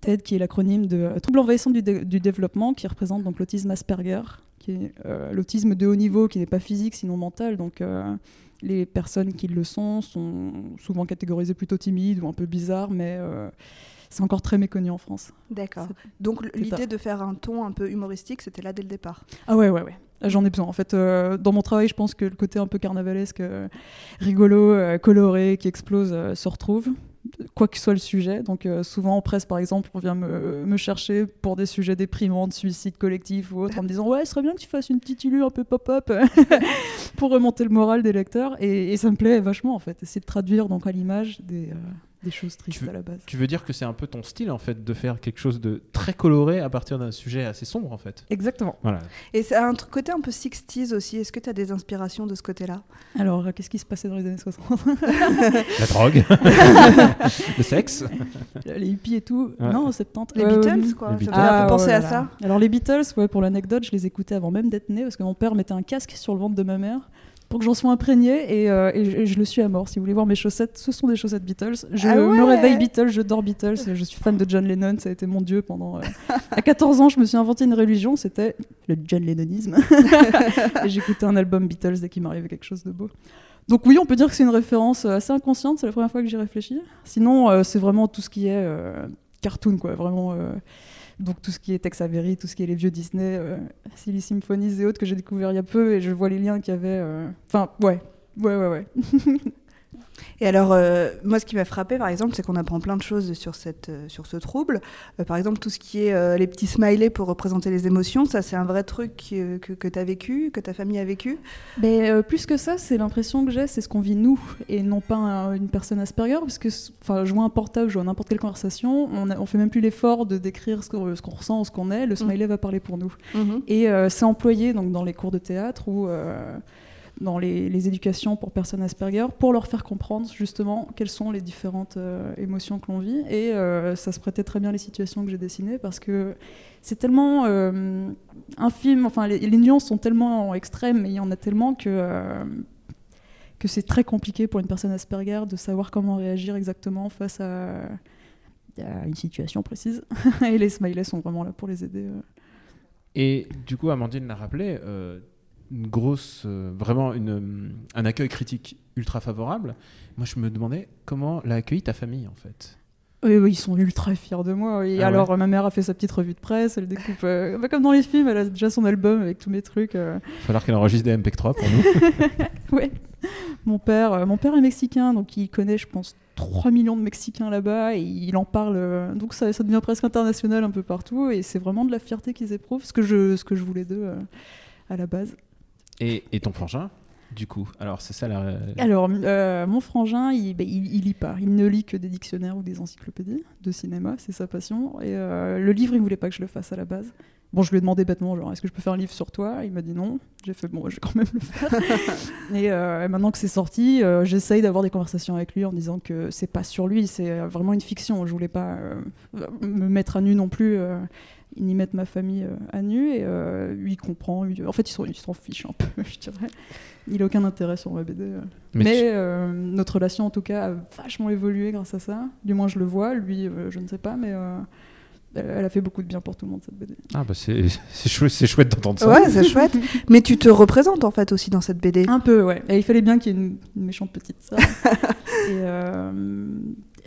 TED, qui est l'acronyme de trouble envahissant du, dé- du développement, qui représente donc l'autisme Asperger, qui est euh, l'autisme de haut niveau, qui n'est pas physique sinon mental. Donc euh, les personnes qui le sont sont souvent catégorisées plutôt timides ou un peu bizarres, mais euh, c'est encore très méconnu en France. D'accord. Donc l'idée de faire un ton un peu humoristique, c'était là dès le départ. Ah ouais, ouais, ouais. J'en ai besoin. En fait, euh, dans mon travail, je pense que le côté un peu carnavalesque, euh, rigolo, euh, coloré, qui explose, se retrouve, quoi que soit le sujet. Donc, souvent en presse, par exemple, on vient me, chercher pour des sujets déprimants, de suicide collectif ou autre, en me disant Ouais, ce serait bien que tu fasses une petite ilu un peu pop-up pour remonter le moral des lecteurs. Et, et ça me plaît vachement, en fait. Essayer de traduire donc à l'image des, des choses tristes veux- à la base. Tu veux dire que c'est un peu ton style, en fait, de faire quelque chose de très coloré à partir d'un sujet assez sombre, en fait? Exactement. Voilà. Et c'est un tr- côté un peu 60s aussi. Est-ce que tu as des inspirations de ce côté-là? Alors, euh, qu'est-ce qui se passait dans les années 60 La drogue, le sexe. Les hippies et tout. Ouais. Non, 70. Les Beatles, quoi. les Ça Beatles. un Ah, penser oh à là ça. Alors les Beatles, ouais, pour l'anecdote, je les écoutais avant même d'être né parce que mon père mettait un casque sur le ventre de ma mère pour que j'en sois imprégnée et, euh, et je, et je le suis à mort. Si vous voulez voir mes chaussettes, ce sont des chaussettes Beatles. Je Ah ouais me réveille Beatles, je dors Beatles. Je suis fan de John Lennon, ça a été mon dieu pendant. euh, À 14 ans, je me suis inventé une religion, c'était le John Lennonisme. et j'écoutais un album Beatles dès qu'il m'arrivait quelque chose de beau. Donc oui, on peut dire que c'est une référence euh, assez inconsciente, c'est la première fois que j'y réfléchis. Sinon, euh, c'est vraiment tout ce qui est cartoon, quoi, vraiment. Donc tout ce qui est Tex Avery, tout ce qui est les vieux Disney, euh, Silly Symphonies et autres que j'ai découvert il y a peu et je vois les liens qu'il y avait. euh, Enfin, ouais, ouais, ouais, ouais. Et alors, euh, moi, ce qui m'a frappé, par exemple, c'est qu'on apprend plein de choses sur, cette, euh, sur ce trouble. Euh, par exemple, tout ce qui est les petits smileys pour représenter les émotions, ça, c'est un vrai truc que, que tu as vécu, que ta famille a vécu Mais, Plus que ça, c'est l'impression que j'ai, c'est ce qu'on vit nous, et non pas une personne Asperger, parce que jouer un portable, jouer à n'importe quelle conversation, on, ne fait même plus l'effort de décrire ce qu'on ressent ou ce qu'on est, le mm. smiley va parler pour nous. Mm-hmm. Et c'est employé donc, dans les cours de théâtre ou dans les, éducations pour personnes Asperger pour leur faire comprendre justement quelles sont les différentes euh, émotions que l'on vit. Et euh, ça se prêtait très bien les situations que j'ai dessinées parce que c'est tellement euh, infime, enfin les, les, nuances sont tellement extrêmes et il y en a tellement que, que c'est très compliqué pour une personne Asperger de savoir comment réagir exactement face à une situation précise. et les smileys sont vraiment là pour les aider. Et du coup, Amandine l'a rappelé, une grosse, euh, vraiment une, euh, un accueil critique ultra favorable. Moi, je me demandais comment l'a accueilli ta famille, en fait. Oui, ils sont ultra fiers de moi. Et ah alors, ma mère a fait sa petite revue de presse, elle découpe, euh, bah, comme dans les films, elle a déjà son album avec tous mes trucs. Il va falloir qu'elle enregistre des MP3 pour nous. ouais. Mon père, mon père est mexicain, donc il connaît, je pense, 3 millions de Mexicains là-bas et il en parle. donc ça, ça, devient presque international un peu partout et c'est vraiment de la fierté qu'ils éprouvent, ce que je, ce que je voulais d'eux à la base. Et, ton frangin du coup. Alors, c'est ça la. Alors, euh, mon frangin, il, bah, il, lit pas. Il ne lit que des dictionnaires ou des encyclopédies de cinéma, c'est sa passion. Et euh, le livre, il voulait pas que je le fasse à la base. Bon, je lui ai demandé bêtement, genre, est-ce que je peux faire un livre sur toi? Il m'a dit non. J'ai fait, bon, je vais quand même le faire. Euh, et maintenant que c'est sorti, j'essaye d'avoir des conversations avec lui en disant que c'est pas sur lui, c'est vraiment une fiction. Je voulais pas me mettre à nu non plus ni mettre ma famille euh, à nu et euh, lui il comprend. En fait, il s'en fiche un peu, je dirais. Il n'a aucun intérêt sur ma BD. Euh. Mais, notre relation, en tout cas, a vachement évolué grâce à ça. Du moins, je le vois. Lui, je ne sais pas, mais elle a fait beaucoup de bien pour tout le monde cette BD. Ah bah c'est chouette, chouette d'entendre ça. Ouais, c'est chouette. Mais tu te représentes en fait aussi dans cette BD. Un peu, ouais. Et il fallait bien qu'il y ait une, méchante petite sœur. et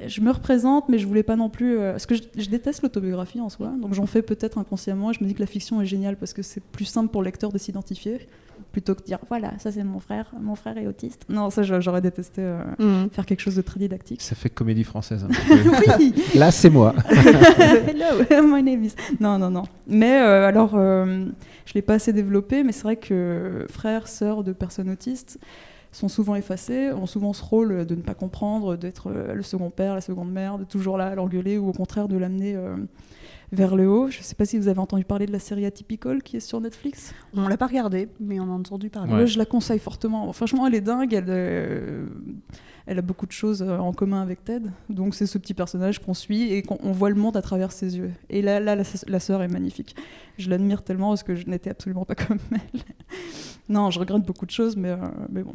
je me représente, mais je voulais pas non plus. Euh, parce que je, déteste l'autobiographie en soi, donc j'en fais peut-être inconsciemment. Et je me dis que la fiction est géniale parce que c'est plus simple pour le lecteur de s'identifier plutôt que de dire voilà, ça c'est mon frère, mon frère est autiste. Non, ça j'aurais détesté euh, mm. faire quelque chose de très didactique. Ça fait comédie française. oui Là, c'est moi. Hello, my name is. Non, non, non. Mais euh, alors, je l'ai pas assez développé, mais c'est vrai que frère, sœur de personnes autistes sont souvent effacés, ont souvent ce rôle de ne pas comprendre, d'être euh, le second père, la seconde mère, de toujours là à l'engueuler ou au contraire de l'amener euh, vers le haut. Je ne sais pas si vous avez entendu parler de la série Atypical qui est sur Netflix. On l'a pas regardée, mais on a entendu parler. je la conseille fortement. Franchement, elle est dingue. Elle, euh, elle a beaucoup de choses en commun avec Ted. Donc c'est ce petit personnage qu'on suit et qu'on voit le monde à travers ses yeux. Et là, là la, sœur est magnifique. Je l'admire tellement parce que je n'étais absolument pas comme elle. non, je regrette beaucoup de choses, mais, mais bon,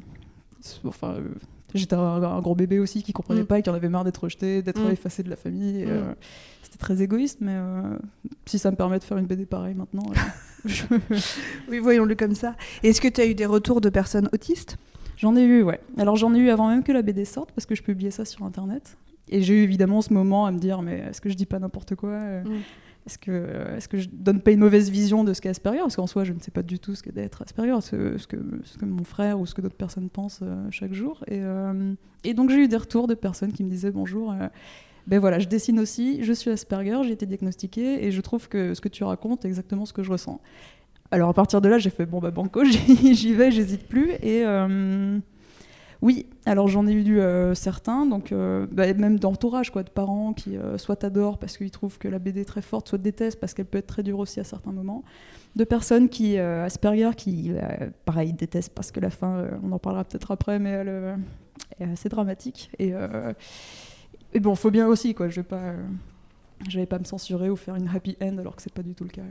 Enfin, euh, j'étais un, gros bébé aussi qui comprenait mm. pas et qui en avait marre d'être rejeté, d'être mm. effacé de la famille. Mm. Euh, c'était très égoïste, mais euh, si ça me permet de faire une BD pareille maintenant. oui, voyons-le comme ça. Est-ce que tu as eu des retours de personnes autistes? J'en ai eu, ouais. Alors j'en ai eu avant même que la BD sorte parce que je publiais ça sur internet. Et j'ai eu évidemment ce moment à me dire mais est-ce que je dis pas n'importe quoi est-ce que, que je donne pas une mauvaise vision de ce qu'est Asperger Parce qu'en soi, je ne sais pas du tout ce qu'est d'être Asperger, ce, que, mon frère ou ce que d'autres personnes pensent euh, chaque jour. Et, euh, et donc, j'ai eu des retours de personnes qui me disaient bonjour. Euh, ben voilà, je dessine aussi, je suis Asperger, j'ai été diagnostiquée et je trouve que ce que tu racontes est exactement ce que je ressens. Alors à partir de là, j'ai fait bon bah banco, j'y vais, j'hésite plus et oui, alors j'en ai eu euh, certains, donc euh, bah, même d'entourage, quoi, de parents qui euh, soit adorent parce qu'ils trouvent que la BD est très forte, soit détestent parce qu'elle peut être très dure aussi à certains moments. De personnes qui, Asperger, qui, pareil, détestent parce que la fin, on en parlera peut-être après, mais elle est assez dramatique. Et, et bon, faut bien aussi, quoi, je vais pas je vais pas me censurer ou faire une happy end alors que c'est pas du tout le cas.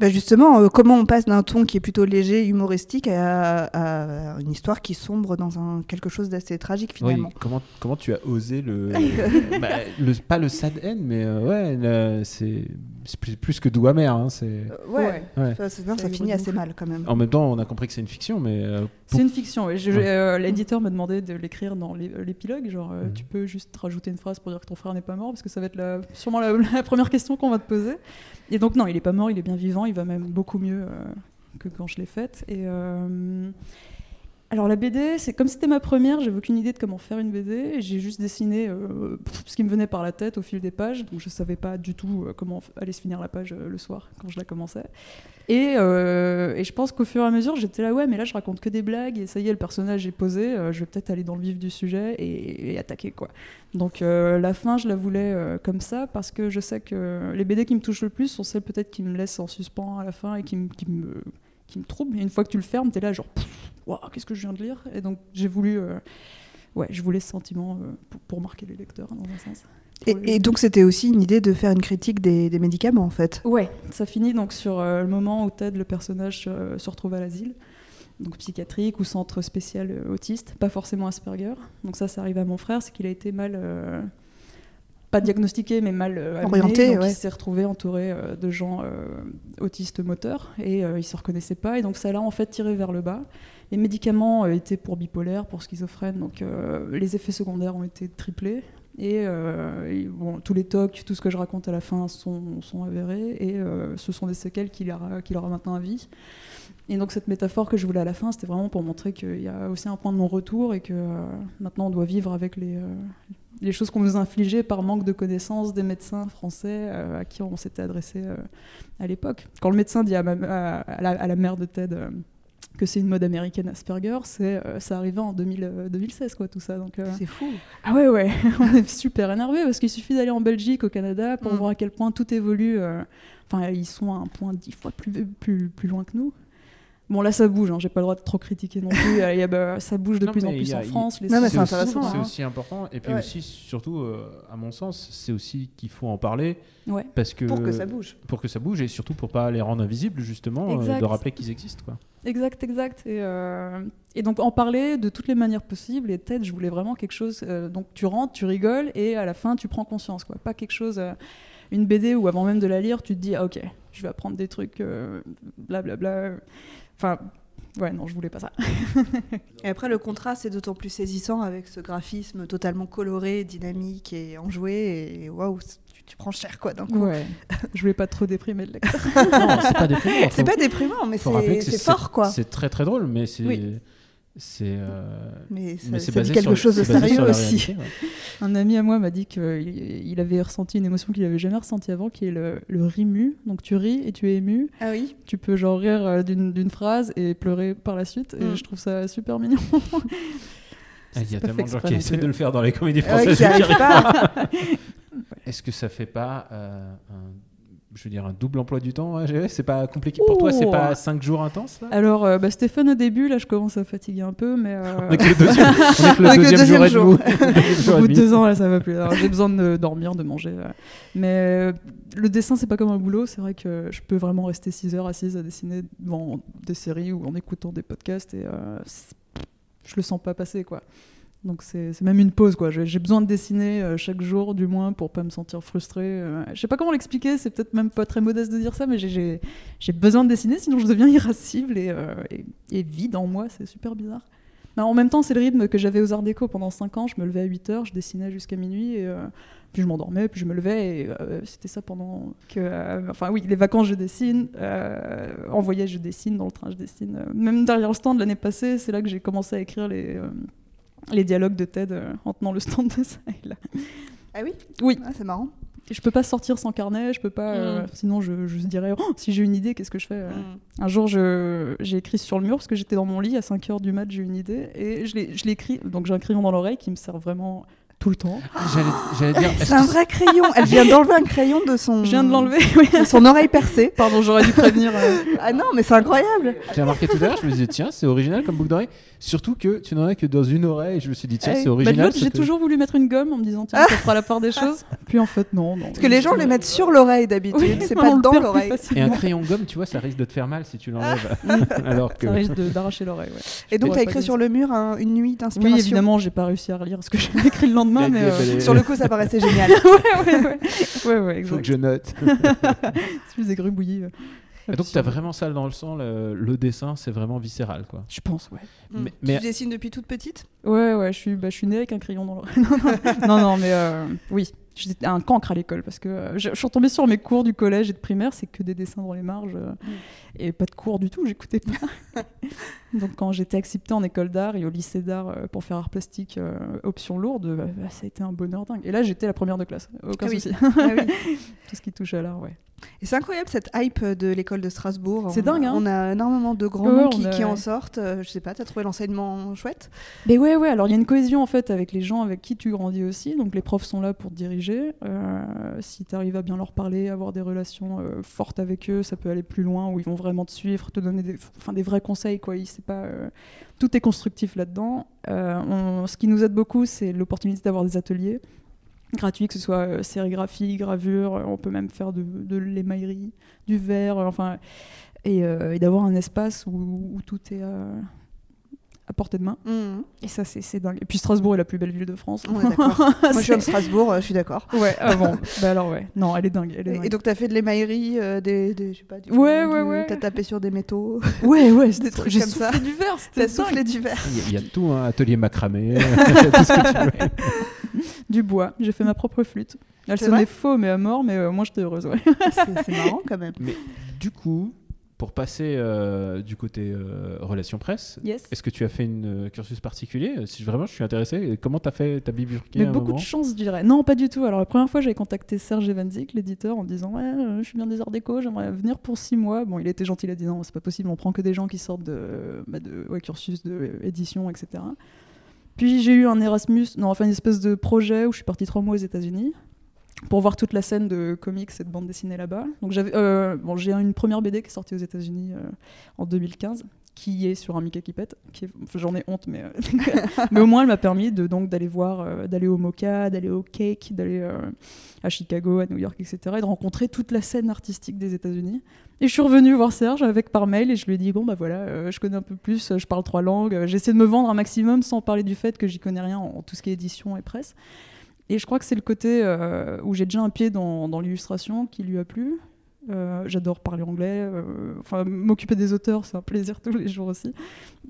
Bah justement, euh, comment on passe d'un ton qui est plutôt léger, humoristique, à, une histoire qui sombre dans un, quelque chose d'assez tragique finalement? oui, comment, comment tu as osé le, bah, le pas le sad end, mais euh, ouais, c'est plus, plus, que doux amer. Hein, c'est euh, ouais, Ça, ça, finit assez mal quand même. En même temps, on a compris que c'est une fiction, mais c'est une fiction. L'éditeur m'a demandé de l'écrire dans l'épilogue, genre mhm. tu peux juste rajouter une phrase pour dire que ton frère n'est pas mort parce que ça va être la, sûrement la, première question qu'on va te poser. Et donc, non, il n'est pas mort, il est bien vivant, il va même beaucoup mieux euh, que quand je l'ai faite. Et, euh, Alors la BD, c'est comme c'était ma première, j'avais aucune idée de comment faire une BD. J'ai juste dessiné euh, ce qui me venait par la tête au fil des pages. Donc je savais pas du tout euh, comment allait se finir la page euh, le soir quand je la commençais. Et, je pense qu'au fur et à mesure, j'étais là ouais, mais là je raconte que des blagues et ça y est, le personnage est posé. je vais peut-être aller dans le vif du sujet et, attaquer quoi. Donc la fin, je la voulais comme ça parce que je sais que les BD qui me touchent le plus sont celles peut-être qui me laissent en suspens à la fin et qui me qui me troublent. Et une fois que tu le fermes, t'es là genre Waouh, qu'est-ce que je viens de lire? Et donc j'ai voulu, euh, ouais, je voulais ce sentiment euh, pour, pour marquer les lecteurs dans un sens. Et, Pour les- et donc c'était aussi une idée de faire une critique des, des médicaments en fait. Ouais, ça finit donc sur euh, le moment où Ted, le personnage, se retrouve à l'asile, donc psychiatrique ou centre spécial autiste, pas forcément Asperger. Donc ça, ça arrive à mon frère, c'est qu'il a été mal, pas diagnostiqué, mais mal euh, amené. Orienté, donc ouais. il s'est retrouvé entouré euh, de gens euh, autistes moteurs et il se reconnaissait pas. Et donc ça l'a en fait tiré vers le bas. Les médicaments étaient pour bipolaire, pour schizophrène, donc les effets secondaires ont été triplés. Et, euh, et bon, tous les tocs, tout ce que je raconte à la fin sont, sont avérés et euh, ce sont des séquelles qu'il aura, qu'il aura maintenant à vie. Et donc cette métaphore que je voulais à la fin, c'était vraiment pour montrer qu'il y a aussi un point de non-retour et que euh, maintenant on doit vivre avec les, euh, les choses qu'on nous a infligées par manque de connaissances des médecins français euh, à qui on s'était adressé à l'époque. Quand le médecin dit à, ma- à- à la, à la mère de Ted que c'est une mode américaine Asperger, c'est euh, ça arrivait en 2000, euh, 2016 quoi tout ça. Donc euh, C'est fou. ah ouais, ouais, on est super énervé parce qu'il suffit d'aller en Belgique, au Canada, pour Mm. voir à quel point tout évolue. Enfin, ils sont à un point dix fois plus, plus, plus loin que nous. Bon, là, ça bouge, hein, j'ai pas le droit de trop critiquer non plus. euh, il y a, bah, ça bouge de Non, plus en plus y a- en France. Les Non, mais centres c'est aussi- intéressant, C'est s'ouvrent, aussi important. Et puis Ouais. aussi, surtout, euh, à mon sens, c'est aussi qu'il faut en parler hein. Ouais. parce que Pour que ça bouge. pour que ça bouge et surtout pour pas les rendre invisibles justement, euh, de rappeler qu'ils existent quoi. Exact, exact. Et, euh, et donc en parler de toutes les manières possibles. Et Ted, je voulais vraiment quelque chose. euh, donc tu rentres, tu rigoles, et à la fin tu prends conscience, quoi. Pas quelque chose, euh, une BD où avant même de la lire, tu te dis ah, ok, je vais apprendre des trucs, euh, blablabla. Enfin, ouais, non, je voulais pas ça. Et après, le contraste est d'autant plus saisissant avec ce graphisme totalement coloré, dynamique et enjoué. Et waouh, tu, tu prends cher quoi d'un coup. Ouais. je voulais pas trop déprimer le lecteur. non, c'est pas déprimant. C'est pas déprimant, mais c'est fort quoi. C'est très très drôle, mais c'est Oui. C'est euh, Mais ça, mais c'est ça basé dit quelque sur- chose de sérieux aussi. réalité, ouais. Un ami à moi m'a dit qu'il il avait ressenti une émotion qu'il avait jamais ressentie avant, qui est le, le rimu. Donc tu ris et tu es ému. Ah oui Tu peux genre rire euh, d'une d'une phrase et pleurer par la suite. Et Mm. je trouve ça super mignon. Ah, Il y a tellement de gens qui essaient de le faire dans les comédies Ah ouais, françaises. pas. Est-ce que ça fait pas euh, un, je veux dire un double emploi du temps à gérer C'est pas compliqué pour toi C'est pas 5 jours intenses là? Alors, euh, bah, Stéphane, au début, là, je commence à fatiguer un peu, mais euh, On est que le deuxième, le deuxième, deuxième jour jour. au bout de deux ans, là, ça va plus. J'ai besoin de dormir, de manger. Mais euh, le dessin, c'est pas comme un boulot. C'est vrai que je peux vraiment rester 6 heures assise à dessiner devant des séries ou en écoutant des podcasts et euh, je le sens pas passer, quoi. Donc c'est même une pause, quoi. J'ai besoin de dessiner euh, chaque jour, du moins, pour pas me sentir frustrée. euh. Je sais pas comment l'expliquer, c'est peut-être même pas très modeste de dire ça, mais j'ai- besoin de dessiner, sinon je deviens irascible et, euh, et, et vide en moi, c'est super bizarre. Mais en même temps, c'est le rythme que j'avais aux Arts Déco pendant 5 ans. Je me levais à 8 heures, je dessinais jusqu'à minuit, puis je m'endormais, puis je me levais, et c'était ça pendant que. enfin, oui, les vacances, je dessine, en voyage, je dessine, dans le train, je dessine. Même derrière le stand l'année passée, c'est là que j'ai commencé à écrire les, les dialogues de Ted euh, en tenant le stand de ça. et là. Ah oui? Oui. Ah, C'est marrant. Je peux pas sortir sans carnet, je peux pas. euh, Mm. sinon, je, je dirais, Oh, si j'ai une idée, qu'est-ce que je fais euh Mm. un jour, j'ai écrit sur le mur parce que j'étais dans mon lit à 5h du mat, j'ai une idée et je l'ai écrit. Donc j'ai un crayon dans l'oreille qui me sert vraiment tout le temps. J'allais dire. C'est un vrai crayon. Elle vient d'enlever un crayon de son. Je viens de l'enlever. oui. de son oreille percée. Pardon, j'aurais dû prévenir. euh. Ah non, mais c'est incroyable. J'ai remarqué tout à l'heure, je me disais, tiens, c'est original comme boucle d'oreille. Surtout que tu n'en as que dans une oreille. Je me suis dit, tiens, Eh, c'est bah, original. ça j'ai toujours voulu mettre une gomme en me disant tiens, ça fera la part des choses. Puis en fait, non. non Parce que les gens les mettent sur l'oreille d'habitude. Oui, c'est on pas dans l'oreille. Et un crayon gomme, tu vois, ça risque de te faire mal si tu l'enlèves. Alors que. Ça risque d'arracher l'oreille. Et donc, t'as pas écrit sur le mur un- une nuit d'inspiration. Oui, évidemment, j'ai pas réussi à relire ce que j'avais écrit le lendemain, Mais. euh, Sur le coup, ça paraissait génial. ouais, ouais, ouais. ouais, ouais, Faut que je note. Je suis des gribouillis. Et donc, tu as vraiment ça dans le sang, le, le dessin, c'est vraiment viscéral, quoi. Je pense, ouais. Mais- mais- Tu dessines depuis toute petite? Ouais, ouais, je suis, bah, je suis née avec un crayon dans le. non, non, non, non, mais euh, oui, j'étais un cancre à l'école parce que euh, je, je suis retombée sur mes cours du collège et de primaire, c'est que des dessins dans les marges euh, et pas de cours du tout, j'écoutais pas. Donc quand j'étais acceptée en école d'art et au lycée d'art euh, pour faire art plastique euh, option lourde, bah, bah, ça a été un bonheur dingue. Et là, j'étais la première de classe, aucun Ah oui. souci. Ah oui. Tout ce qui touche à l'art, ouais. Et c'est incroyable cette hype de l'école de Strasbourg. C'est dingue, hein. On a énormément de grands noms qui, a- qui en sortent. Je sais pas, t'as trouvé l'enseignement chouette? Mais ouais, ouais, alors il y a une cohésion en fait avec les gens avec qui tu grandis aussi. Donc les profs sont là pour te diriger. Euh, si tu arrives à bien leur parler, avoir des relations euh, fortes avec eux, ça peut aller plus loin où ils vont vraiment te suivre, te donner des, enfin, des vrais conseils. Quoi. Il- pas, euh, tout est constructif là-dedans. Ce qui nous aide beaucoup, c'est l'opportunité d'avoir des ateliers gratuits, que ce soit sérigraphie, gravure, on peut même faire de, de l'émaillerie, du verre, enfin, et, d'avoir un espace où, tout est à portée de main. Mhm. Et ça, c'est c'est dingue. Et puis Strasbourg est la plus belle ville de France. Moi, je viens de Strasbourg, euh, je suis d'accord. Ouais, ah bon. bah alors, ouais. Non, elle est dingue. Elle est Et, dingue. et donc, t'as fait de l'émaillerie, euh, des, des- je sais pas, du Ouais, ouais, ouais. T'as tapé sur des métaux, ouais, ouais, des c'était trucs J'ai comme ça. soufflé du verre, t'as c'était soufflé du verre. Il y, a- il y a tout, hein, atelier macramé, tout ce que tu veux. Du bois. J'ai fait ma propre flûte. Elle sonnait faux, mais à mort, mais euh, moi j'étais heureuse, ouais. C'est c'est marrant quand même. Mais du coup, pour passer euh, du côté euh, relations presse, Yes. est-ce que tu as fait une euh, cursus particulier? Si vraiment je suis intéressé, comment tu as fait? Ta bifurqué Mais un beaucoup de chance, je dirais. Non, pas du tout. Alors, la première fois, j'avais contacté Serge Evanzik, l'éditeur, en disant Ouais, je suis bien des arts déco, j'aimerais venir pour six mois. Bon, il était gentil, il a dit Non, c'est pas possible, on prend que des gens qui sortent de, bah, de ouais, cursus de édition, etc. Puis j'ai eu un Erasmus, non, enfin une espèce de projet où je suis partie trois mois aux États-Unis pour voir toute la scène de comics et de bande dessinée là-bas. Donc j'avais, euh, bon, j'ai une première BD qui est sortie aux États-Unis euh, en 2015, qui est sur un Mickey qui j'en ai honte, mais, euh, mais au moins elle m'a permis de donc d'aller voir, d'aller au Mocha, d'aller au Cake, d'aller à Chicago, à New York, etc. et de rencontrer toute la scène artistique des États-Unis. Et je suis revenue voir Serge avec par mail et je lui ai dit bon bah voilà, je connais un peu plus, je parle trois langues, j'essaie de me vendre un maximum sans parler du fait que j'y connais rien en tout ce qui est édition et presse. Et je crois que c'est le côté euh, où j'ai déjà un pied dans, dans l'illustration qui lui a plu. Euh, J'adore parler anglais, euh, enfin m'occuper des auteurs, c'est un plaisir tous les jours aussi.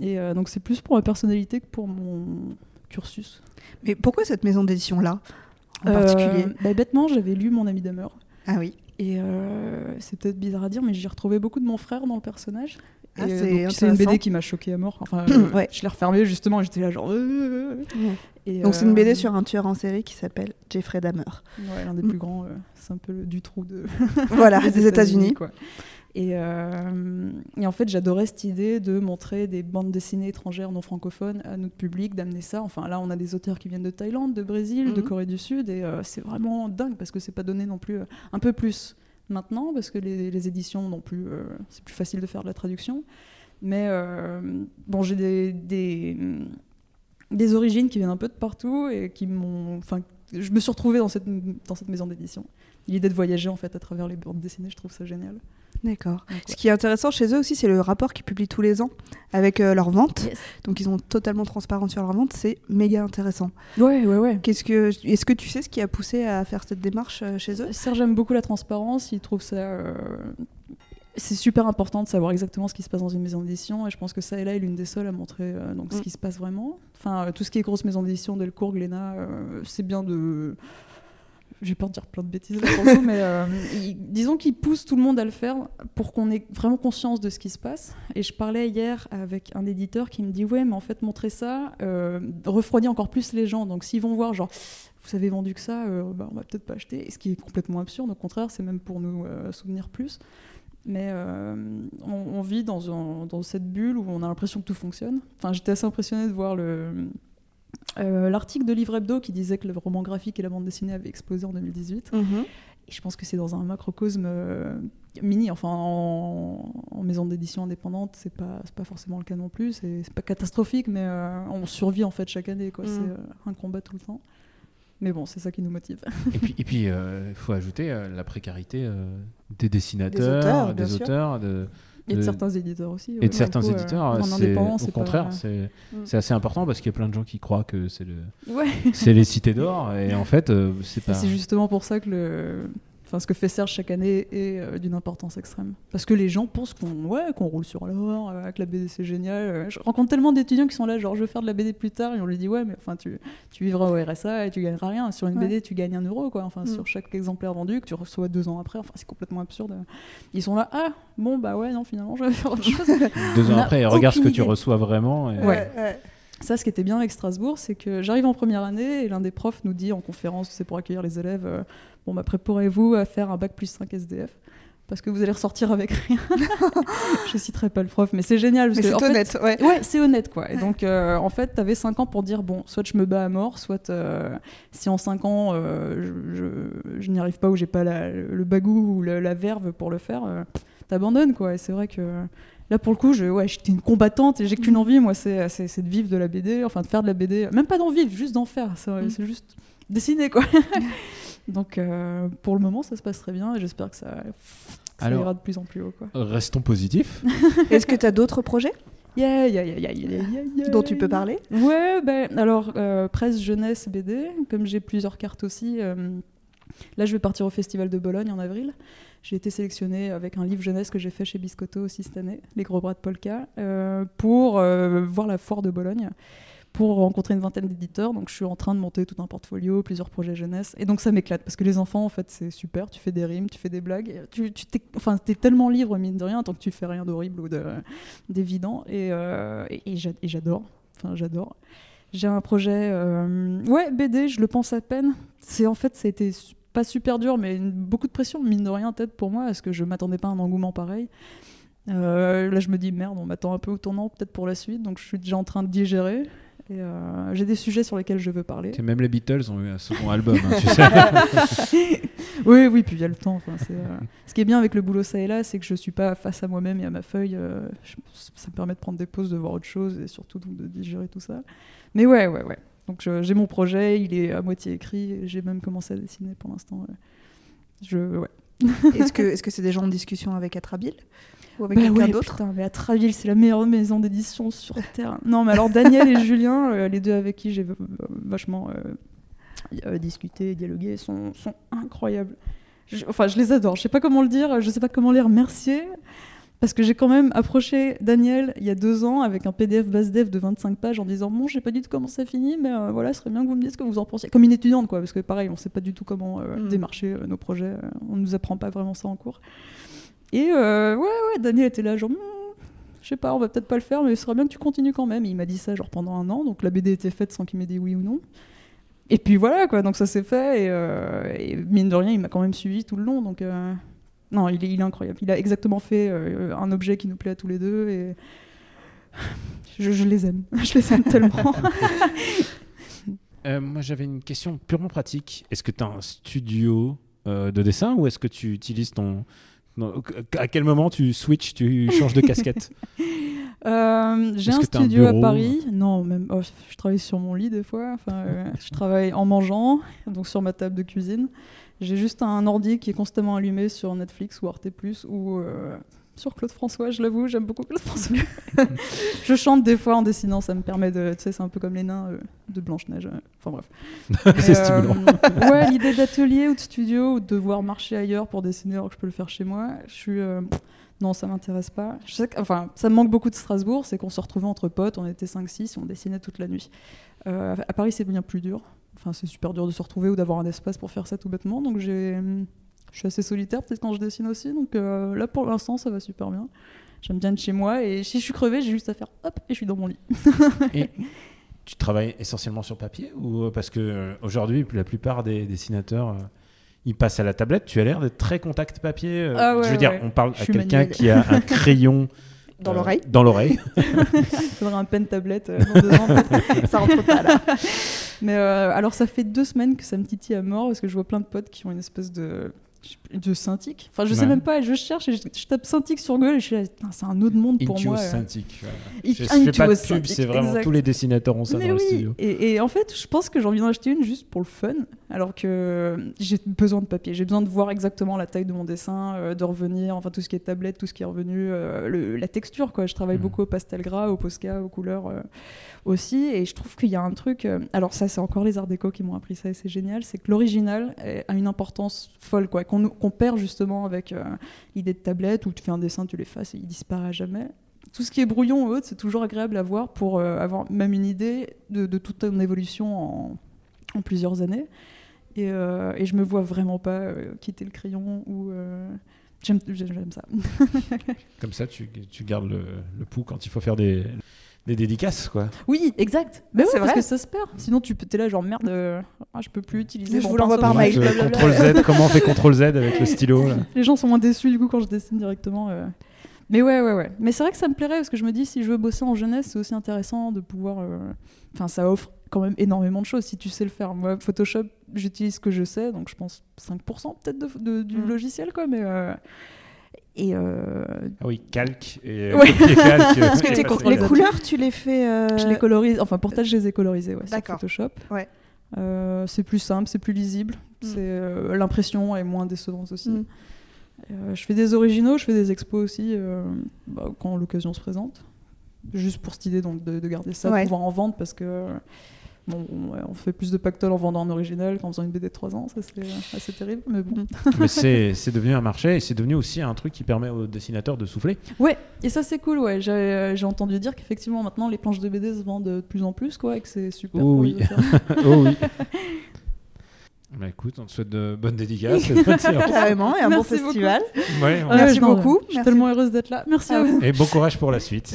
Et euh, donc c'est plus pour ma personnalité que pour mon cursus. Mais pourquoi cette maison d'édition-là, en particulier? bah, Bêtement, j'avais lu Mon ami Damer. Ah oui. Et c'est peut-être bizarre à dire, mais j'ai retrouvé beaucoup de mon frère dans le personnage. Ah, c'est une. BD qui m'a choquée à mort. Enfin, Ouais. Je l'ai refermée justement, j'étais là genre. Et, Donc, c'est une euh, BD sur un tueur en série qui s'appelle Jeffrey Dahmer. Ouais, l'un des Mm. plus grands. euh, c'est un peu le du trou de, voilà, des États-Unis. Et, euh, et en fait, j'adorais cette idée de montrer des bandes dessinées étrangères non francophones à notre public, d'amener ça. Enfin, là, on a des auteurs qui viennent de Thaïlande, de Brésil, de Mhm. Corée du Sud, et euh, c'est vraiment dingue parce que c'est pas donné non plus euh, un peu plus maintenant parce que les, les éditions non plus, euh, c'est plus facile de faire de la traduction. Mais euh, bon, j'ai des, des, des origines qui viennent un peu de partout et qui m'ont. Enfin, je me suis retrouvée dans cette, dans cette maison d'édition. L'idée de voyager en fait à travers les bandes dessinées, je trouve ça génial. D'accord. Ce qui est intéressant chez eux aussi, c'est le rapport qu'ils publient tous les ans avec euh, leurs ventes. Yes. Donc ils sont totalement transparents sur leurs ventes. C'est méga intéressant. Ouais, ouais, ouais. Qu'est-ce que, est-ce que tu sais ce qui a poussé à faire cette démarche euh, chez eux? Serge aime beaucoup la transparence, il trouve ça. euh, C'est super important de savoir exactement ce qui se passe dans une maison d'édition et je pense que ça et là est l'une des seules à montrer euh, donc, ce Mm. qui se passe vraiment. Enfin, euh, tout ce qui est grosse maison d'édition, Delcourt, Glénat, euh, c'est bien de. J'ai peur de dire plein de bêtises là pour coup, mais disons qu'il pousse tout le monde à le faire pour qu'on ait vraiment conscience de ce qui se passe. Et je parlais hier avec un éditeur qui me dit Ouais, mais en fait, montrer ça refroidit encore plus les gens. Donc s'ils vont voir, genre, vous avez vendu que ça, bah, on va peut-être pas acheter. Et ce qui est complètement absurde, au contraire, c'est même pour nous souvenir plus. Mais euh, on, on vit dans, un- dans cette bulle où on a l'impression que tout fonctionne. Enfin, j'étais assez impressionnée de voir le, euh, l'article de Livre Hebdo qui disait que le roman graphique et la bande dessinée avaient explosé en 2018. Et je pense que c'est dans un macrocosme euh, mini, enfin en, en maison d'édition indépendante, c'est pas, pas forcément le cas non plus. C'est, pas catastrophique, mais euh, on survit en fait chaque année. Quoi. Mhm. C'est un combat tout le temps. Mais bon, c'est ça qui nous motive. Et puis, il puis, euh, faut ajouter euh, la précarité euh, des dessinateurs, auteurs, des bien sûr. auteurs, de, Et de certains éditeurs aussi. et de certains coup, éditeurs. en c'est- au contraire, pas- c'est Mm. c'est assez important parce qu'il y a plein de gens qui croient que c'est le, Ouais. c'est les cités d'or et en fait, euh, c'est pas. Et C'est justement pour ça que le. Enfin, ce que fait Serge chaque année est euh, d'une importance extrême. Parce que les gens pensent qu'on ouais, qu'on roule sur l'or, euh, que la BD c'est génial. Euh, je rencontre tellement d'étudiants qui sont là, genre je veux faire de la BD plus tard, et on lui dit ouais, mais enfin tu, tu vivras au RSA et tu gagneras rien. Sur une Ouais. BD, tu gagnes un euro, quoi. Enfin, Mm. sur chaque exemplaire vendu que tu reçois deux ans après. Enfin, c'est complètement absurde. Ils sont là, ah bon, bah ouais, non, finalement, je vais faire autre chose. Deux ans après, regarde ce que tu reçois vraiment. et- Ouais. ouais. Ça, ce qui était bien avec Strasbourg, c'est que j'arrive en première année et l'un des profs nous dit en conférence, c'est pour accueillir les élèves, euh, bon, bah, préparez-vous à faire un bac plus 5 SDF. Parce que vous allez ressortir avec rien. je citerai pas le prof, mais c'est génial. Parce Mais c'est en fait, honnête, ouais. Ouais, c'est honnête quoi. Et donc euh, en fait, tu avais 5 ans pour dire bon, soit je me bats à mort, soit euh, si en 5 ans euh, je, je- je n'y arrive pas ou j'ai pas la- le bagou ou la verve pour le faire, t'abandonnes quoi. Et c'est vrai que là pour le coup, je, ouais, j'étais une combattante et j'ai qu'une envie, moi, c'est, de vivre de la BD, enfin de faire de la BD, même pas d'en vivre, juste d'en faire. C'est, Mm. c'est juste dessiner quoi. donc euh, pour le moment, ça se passe très bien et j'espère que ça, ça Alors- ira de plus en plus haut quoi. Restons positifs. Est-ce que tu as d'autres projets? Yeah, yeah, yeah, yeah, yeah, yeah, yeah. dont tu peux parler? Ouais, ben alors euh, presse jeunesse BD, comme j'ai plusieurs cartes aussi. euh, là, je vais partir au Festival de Bologne en avril. J'ai été sélectionnée avec un livre jeunesse que j'ai fait chez Biscotto aussi cette année, Les Gros Bras de Polka, euh, pour euh, voir la foire de Bologne, pour rencontrer une vingtaine d'éditeurs. Donc, je suis en train de monter tout un portfolio, plusieurs projets jeunesse. Et donc, ça m'éclate parce que les enfants, en fait, c'est super. Tu fais des rimes, tu fais des blagues. Tu, tu t'es, enfin, t'es tellement libre, mine de rien, tant que tu fais rien d'horrible ou de, d'évident. Et, euh, et, et j'a- et j'adore. Enfin, j'adore. J'ai un projet, euh, ouais, BD, je le pense à peine. C'est en fait, ça a été pas super dur, mais beaucoup de pression, mine de rien, peut-être pour moi, parce que je m'attendais pas à un engouement pareil. Euh, là, je me dis merde, on m'attend un peu au tournant, peut-être pour la suite, donc je suis déjà en train de digérer. Euh, j'ai des sujets sur lesquels je veux parler. Et Même les Beatles ont eu un second album, hein, tu sais. oui, oui, puis il y a le temps. enfin, c'est, euh, Ce qui est bien avec le boulot ça et là, c'est que je suis pas face à moi-même et à ma feuille. euh, je- Ça me permet de prendre des pauses, de voir autre chose et surtout donc, de digérer tout ça. Mais ouais, ouais, ouais. Donc j'ai mon projet, il est à moitié écrit. J'ai même commencé à dessiner pour l'instant. ouais. Je, ouais. Est-ce que est-ce que c'est déjà en discussion avec Atrabil? Ou avec Bah quelqu'un ouais, d'autre putain, mais à Traville, c'est la meilleure maison d'édition sur Terre. Non, mais alors Daniel et Julien, euh, les deux avec qui j'ai euh, vachement euh, discuté, dialogué, sont, sont incroyables. Je- enfin, je les adore. Je sais pas comment le dire, je sais pas comment les remercier. Parce que j'ai quand même approché Daniel il y a deux ans avec un PDF base dev de 25 pages en disant Bon, je sais pas du tout comment ça finit, mais euh, voilà, ce serait bien que vous me disiez ce que vous en pensiez. Comme une étudiante, quoi, parce que pareil, on sait pas du tout comment euh, Mm. démarcher euh, nos projets, on nous apprend pas vraiment ça en cours. Et euh, ouais, ouais, Daniel était là, genre, Hmm, je sais pas, on va peut-être pas le faire, mais ce serait bien que tu continues quand même. Et il m'a dit ça, genre, pendant un an, donc la BD était faite sans qu'il m'ait dit oui ou non. Et puis voilà, quoi, donc ça s'est fait, et, euh, et mine de rien, il m'a quand même suivi tout le long, donc. euh, non, il est, il est incroyable. Il a exactement fait euh, un objet qui nous plaît à tous les deux et je, je les aime. Je les aime tellement. Euh, moi, j'avais une question purement pratique. Est-ce que tu as un studio euh, de dessin ou est-ce que tu utilises ton. Non, À quel moment tu switches, tu changes de casquette Euh, J'ai un studio à Paris. Non, même. oh, je travaille sur mon lit des fois. Enfin, euh, je travaille en mangeant, donc sur ma table de cuisine. J'ai juste un ordi qui est constamment allumé sur Netflix ou Arte ou euh, sur Claude François. Je l'avoue, j'aime beaucoup Claude François. je chante des fois en dessinant, ça me permet de. Tu sais, c'est un peu comme les nains euh, de Blanche Neige. euh, Enfin bref. C'est Et, stimulant. euh, ouais, l'idée d'atelier ou de studio ou de devoir marcher ailleurs pour dessiner alors que je peux le faire chez moi, je suis. euh, non, ça m'intéresse pas. Je sais que, enfin, ça me manque beaucoup de Strasbourg, c'est qu'on se retrouvait entre potes, on était 5-6 et on dessinait toute la nuit. Euh, à Paris, c'est bien plus dur. Enfin, c'est super dur de se retrouver ou d'avoir un espace pour faire ça tout bêtement. Donc, j'ai, je suis assez solitaire peut-être quand je dessine aussi. Donc euh, là, pour l'instant, ça va super bien. J'aime bien être chez moi et si je suis crevée, j'ai juste à faire hop et je suis dans mon lit. Et tu travailles essentiellement sur papier ou euh, parce que euh, aujourd'hui la plupart des dessinateurs euh, ils passent à la tablette. Tu as l'air d'être très contact papier. euh, Ah ouais, je veux dire, ouais. on parle Je à quelqu'un qui a un crayon Dans euh, l'oreille Dans l'oreille. Il faudrait un pen tablette euh, dans deux ans. Ça rentre pas là. Mais euh, alors, ça fait deux semaines que ça me titille à mort parce que je vois plein de potes qui ont une espèce de. Sure. De synthique. Enfin, je sais Ouais. même pas, je cherche et je, je tape synthique sur Google et je suis là, c'est un autre monde pour moi. euh. Synthic. voilà. It- Je fais pas de Intuos pub, Synthic, c'est vraiment exact. tous les dessinateurs ont ça Mais dans oui, le studio. Et, et en fait, je pense que j'ai envie d'en acheter une juste pour le fun, alors que j'ai besoin de papier. J'ai besoin de voir exactement la taille de mon dessin, euh, de revenir, enfin tout ce qui est tablette, tout ce qui est revenu, euh, le- la texture. Quoi. Je travaille Mhm. beaucoup au pastel gras, au Posca, aux couleurs euh, aussi, et je trouve qu'il y a un truc. euh, alors ça, c'est encore les Arts déco qui m'ont appris ça, et c'est génial. C'est que l'original a une importance folle, quoi. qu'on qu'on perd justement avec euh, l'idée de tablette où tu fais un dessin, tu l'effaces et il disparaît jamais. Tout ce qui est brouillon ou autre, c'est toujours agréable à voir pour euh, avoir même une idée de, toute ton évolution en, plusieurs années. Et, euh, et je me vois vraiment pas euh, quitter le crayon ou. euh, j'aime ça. Comme ça, tu, tu gardes le, le pouls quand il faut faire des, des dédicaces, quoi. Oui, exact. Mais c'est ouais, parce vrai. que ça se perd. Sinon, tu peux, es là, genre merde, euh, ah, je peux plus utiliser. Je vous l'envoie par mail. Euh. Contrôle Z, comment on fait Contrôle Z avec le stylo là Les gens sont moins déçus du coup quand je dessine directement. euh. Mais ouais, ouais, ouais. Mais c'est vrai que ça me plairait parce que je me dis, si je veux bosser en jeunesse, c'est aussi intéressant de pouvoir. euh, Enfin, ça offre quand même énormément de choses si tu sais le faire. Moi, Photoshop, j'utilise ce que je sais, donc je pense 5% peut-être de, de- du Mm. logiciel, quoi. Mais. Et. euh, Ah oui, calque et Ouais. Parce que les couleurs, tu les fais. euh, Je les colorise, enfin pour tâche, je les ai colorisés ouais, sur D'accord. Photoshop. Ouais. Euh, c'est plus simple, c'est plus lisible. Mm. C'est euh, l'impression est moins décevante aussi. Mm. Euh, je fais des originaux, je fais des expos aussi euh, bah, quand l'occasion se présente. Juste pour cette idée donc de, de garder ça, Ouais. de pouvoir en vendre parce que bon, on, fait plus de pactole en vendant un original qu'en faisant une BD de 3 ans, ça c'est euh, assez terrible. Mais bon. Mais c'est c'est devenu un marché et c'est devenu aussi un truc qui permet aux dessinateurs de souffler. Ouais, et ça c'est cool, ouais. J'ai euh, entendu dire qu'effectivement maintenant les planches de BD se vendent de plus en plus, quoi, et que c'est super. Oh pour oui. oh oui. Bah écoute, on te souhaite de bonnes dédicaces. Carrément, et un bon Merci beaucoup. festival. Ouais, on- Ah, Merci non, beaucoup. Je suis tellement heureuse d'être là. Merci à Ah vous. Et bon courage pour la suite.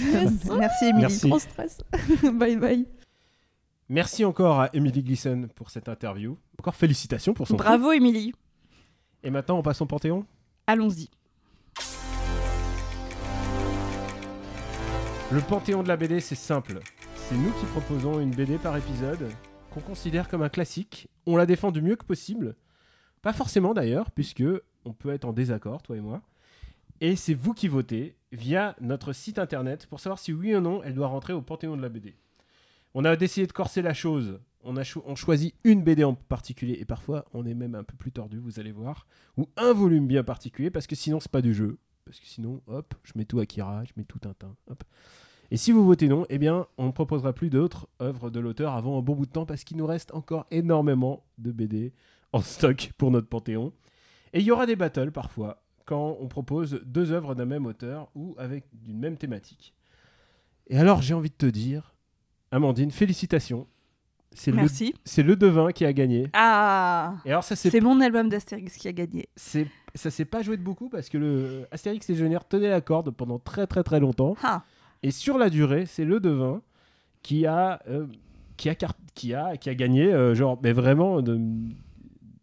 Merci, Émilie. Merci. Trop stress. bye bye. Merci encore à Emily Gleason pour cette interview. Encore félicitations pour son Bravo, prix. Et maintenant, on passe au Panthéon Allons-y. Le Panthéon de la BD, c'est simple. C'est nous qui proposons une BD par épisode qu'on considère comme un classique. On la défend du mieux que possible. Pas forcément d'ailleurs, puisque on peut être en désaccord, toi et moi. Et c'est vous qui votez via notre site internet pour savoir si oui ou non elle doit rentrer au Panthéon de la BD. On a décidé de corser la chose. On a choisit une BD en particulier et parfois on est même un peu plus tordu, vous allez voir, ou un volume bien particulier parce que sinon c'est pas du jeu. Parce que sinon, hop, je mets tout Akira, je mets tout Tintin, hop. Et si vous votez non, eh bien, on ne proposera plus d'autres œuvres de l'auteur avant un bon bout de temps parce qu'il nous reste encore énormément de BD en stock pour notre panthéon. Et il y aura des battles parfois quand on propose deux œuvres d'un même auteur ou avec d'une même thématique. Et alors, j'ai envie de te dire, Amandine, félicitations. C'est le, Merci. c'est le devin qui a gagné. Ah Et alors, ça c'est C'est mon album d'Astérix qui a gagné. c'est ça s'est pas joué de beaucoup parce que le Astérix et Legionnaire tenait la corde pendant très très très longtemps Ah et sur la durée c'est le devin qui a euh, qui a qui a qui a gagné euh, genre mais vraiment de-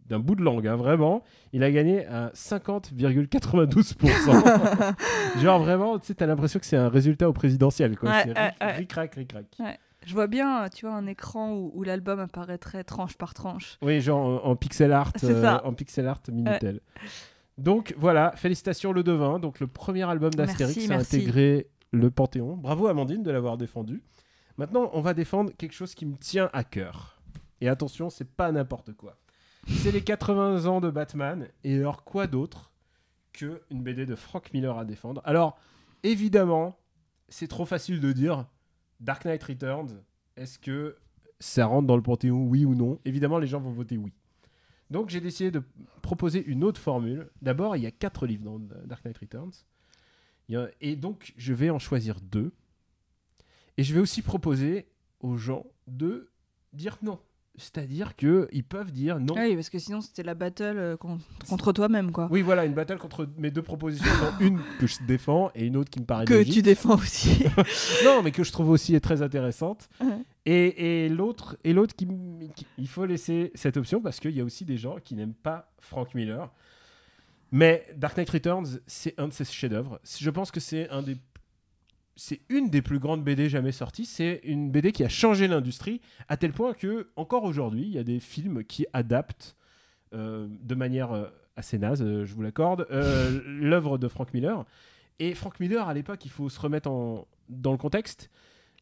d'un bout de langue hein, vraiment il a gagné à 50,92% genre vraiment tu sais t'as l'impression que c'est un résultat au présidentiel quoi Ouais, c'est ouais, ric- ouais. ric-rac ric-rac Je vois bien, tu vois, un écran où, où l'album apparaîtrait tranche par tranche. Oui, genre en, en pixel art, euh, en pixel art Minitel. Donc voilà, félicitations le devin, donc le premier album d'Astérix a intégré le Panthéon. Bravo Amandine de l'avoir défendu. Maintenant, on va défendre quelque chose qui me tient à cœur. Et attention, c'est pas n'importe quoi. C'est les 80 ans de Batman et alors quoi d'autre que une BD de Frank Miller à défendre? Alors, évidemment, c'est trop facile de dire Dark Knight Returns, est-ce que ça rentre dans le Panthéon, oui ou non? Évidemment, les gens vont voter oui. Donc, j'ai décidé de proposer une autre formule. D'abord, il y a quatre livres dans Dark Knight Returns. Et donc, je vais en choisir deux. Et je vais aussi proposer aux gens de dire non. C'est-à-dire qu'ils peuvent dire non. Ah oui, parce que sinon c'était la battle euh, con- contre toi-même, quoi. Oui, voilà, une bataille contre mes deux propositions, dont une que je défends et une autre qui me paraît Que logique. tu défends aussi. non, mais que je trouve aussi très intéressante. Ouais. Et, et l'autre, et l'autre qui- il faut laisser cette option parce qu'il y a aussi des gens qui n'aiment pas Frank Miller. Mais Dark Knight Returns, c'est un de ses chefs-d'œuvre. Je pense que c'est un des, c'est une des plus grandes BD jamais sorties. C'est une BD qui a changé l'industrie à tel point que encore aujourd'hui, il y a des films qui adaptent euh, de manière euh, assez naze, euh, je vous l'accorde, l'œuvre de Frank Miller. Et Frank Miller, à l'époque, il faut se remettre en, dans le contexte.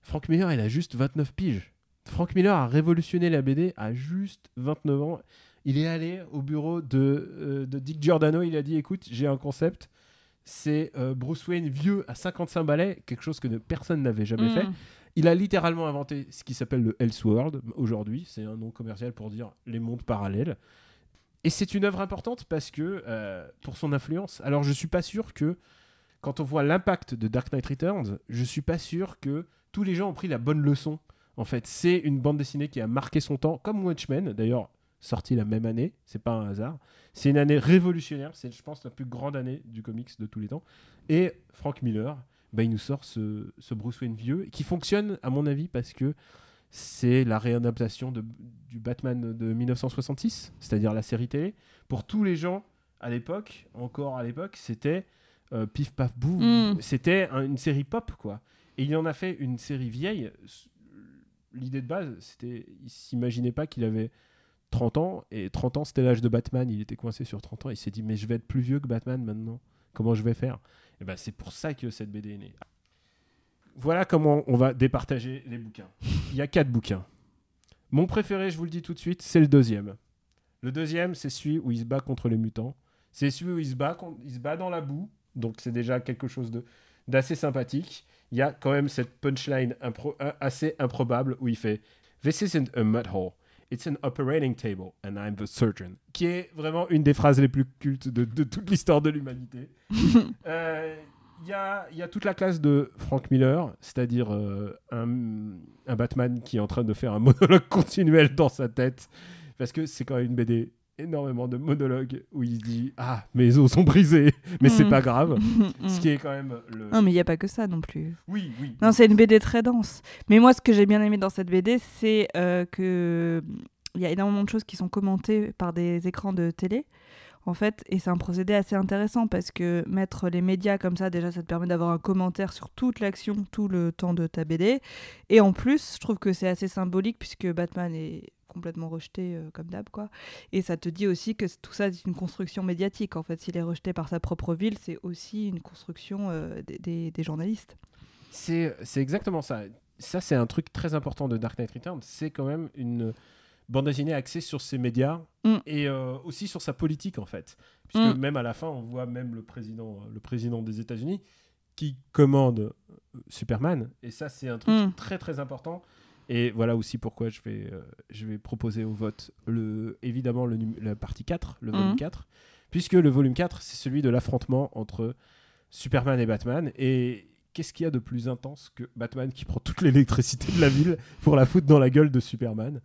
Frank Miller, il a juste 29 piges. Frank Miller a révolutionné la BD à juste 29 ans. Il est allé au bureau de, de Dick Giordano, il a dit écoute, j'ai un concept, c'est euh, Bruce Wayne vieux à 55 balais, quelque chose que ne- personne n'avait jamais fait. Mm. Il a littéralement inventé ce qui s'appelle le Elseworld aujourd'hui, c'est un nom commercial pour dire les mondes parallèles. Et c'est une œuvre importante parce que, euh, pour son influence, alors je suis pas sûr que, quand on voit l'impact de Dark Knight Returns, je suis pas sûr que tous les gens ont pris la bonne leçon. En fait, c'est une bande dessinée qui a marqué son temps, comme Watchmen, d'ailleurs, sorti la même année, c'est pas un hasard. C'est une année révolutionnaire, c'est, je pense, la plus grande année du comics de tous les temps. Et Frank Miller, bah, il nous sort ce, ce Bruce Wayne vieux, qui fonctionne, à mon avis, parce que c'est la réadaptation de, du Batman de 1966, c'est-à-dire la série télé. Pour tous les gens à l'époque, encore à l'époque, c'était euh, pif paf boum, Mm. c'était un- une série pop quoi. Et il en a fait une série vieille. L'idée de base, c'était, il s'imaginait pas qu'il avait 30 ans et 30 ans c'était l'âge de Batman. Il était coincé sur 30 ans. Il s'est dit mais je vais être plus vieux que Batman maintenant. Comment je vais faire? Et ben c'est pour ça que cette BD est née. Voilà comment on va départager les bouquins. Il y a quatre bouquins. Mon préféré, je vous le dis tout de suite, c'est le deuxième. Le deuxième, c'est celui où il se bat contre les mutants. C'est celui où il se bat, il se bat dans la boue. Donc c'est déjà quelque chose de d'assez sympathique. Il y a quand même cette punchline euh, assez improbable où il fait This isn't a mud hole. It's an operating table and I'm the surgeon. Qui est vraiment une des phrases les plus cultes de, de toute l'histoire de l'humanité. Euh, Il y, a, il y a toute la classe de Frank Miller, c'est-à-dire euh, un, un Batman qui est en train de faire un monologue continuel dans sa tête. Parce que c'est quand même une BD énormément de monologues où il se dit Ah, mes os sont brisés, mais c'est Mm. pas grave. Mm. Ce qui est quand même le. Non, mais il n'y a pas que ça non plus. Oui, oui. Non, c'est une BD très dense. Mais moi, ce que j'ai bien aimé dans cette BD, c'est euh, que il y a énormément de choses qui sont commentées par des écrans de télé. En fait, et c'est un procédé assez intéressant parce que mettre les médias comme ça, déjà, ça te permet d'avoir un commentaire sur toute l'action, tout le temps de ta BD. Et en plus, je trouve que c'est assez symbolique puisque Batman est complètement rejeté euh, comme d'hab quoi et ça te dit aussi que tout ça c'est une construction médiatique en fait s'il est rejeté par sa propre ville c'est aussi une construction euh, des- des- des journalistes C'est exactement ça. Ça, c'est un truc très important de Dark Knight Returns. C'est quand même une bande dessinée axée sur ses médias Mm. et euh, aussi sur sa politique, en fait. Puisque Mm. même à la fin, on voit même le président, le président des États-Unis qui commande Superman. Et ça, c'est un truc Mm. très, très important. Et voilà aussi pourquoi je vais, euh, je vais proposer au vote le, évidemment le, la partie 4, le volume Mhm. 4, puisque le volume 4, c'est celui de l'affrontement entre Superman et Batman. Et qu'est-ce qu'il y a de plus intense que Batman qui prend toute l'électricité de la ville pour la foutre dans la gueule de Superman?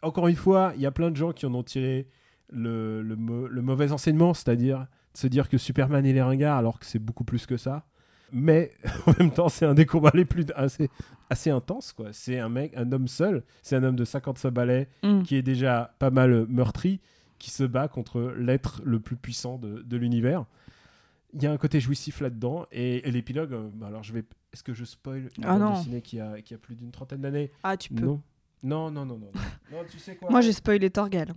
Encore une fois, il y a plein de gens qui en ont tiré le, le mauvais enseignement, c'est-à-dire de se dire que Superman il est ringard alors que c'est beaucoup plus que ça. Mais en même temps, c'est un des combats les plus assez, assez intenses. quoi. C'est un mec, un homme seul, c'est un homme de 55 balais Mm. qui est déjà pas mal meurtri, qui se bat contre l'être le plus puissant de, de l'univers. Il y a un côté jouissif là-dedans. Et, et l'épilogue, euh, bah alors je vais. Est-ce que je spoil Ah non. dessinée qui a, qui a plus d'une trentaine d'années? Ah tu peux Non. Non, non, non, non. non. Non, tu sais quoi? Moi, j'ai spoilé Torgal.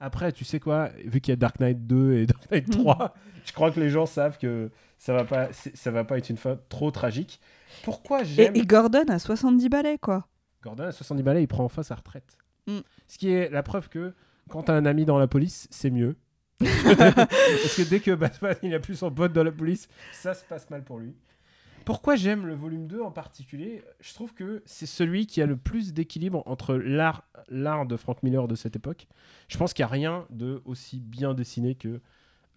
Après, tu sais quoi Vu qu'il y a Dark Knight 2 et Dark Knight 3, je crois que les gens savent que ça va pas, ça va pas être une fin trop tragique. Pourquoi Et, j'aime et Gordon a 70 balais, quoi. Gordon à 70 balais, il prend enfin sa retraite. Mm. Ce qui est la preuve que quand t'as un ami dans la police, c'est mieux. Parce que dès que Batman il a plus son pote dans la police, ça se passe mal pour lui. Pourquoi j'aime le volume 2 en particulier Je trouve que c'est celui qui a le plus d'équilibre entre l'art, l'art de Frank Miller de cette époque. Je pense qu'il n'y a rien de aussi bien dessiné que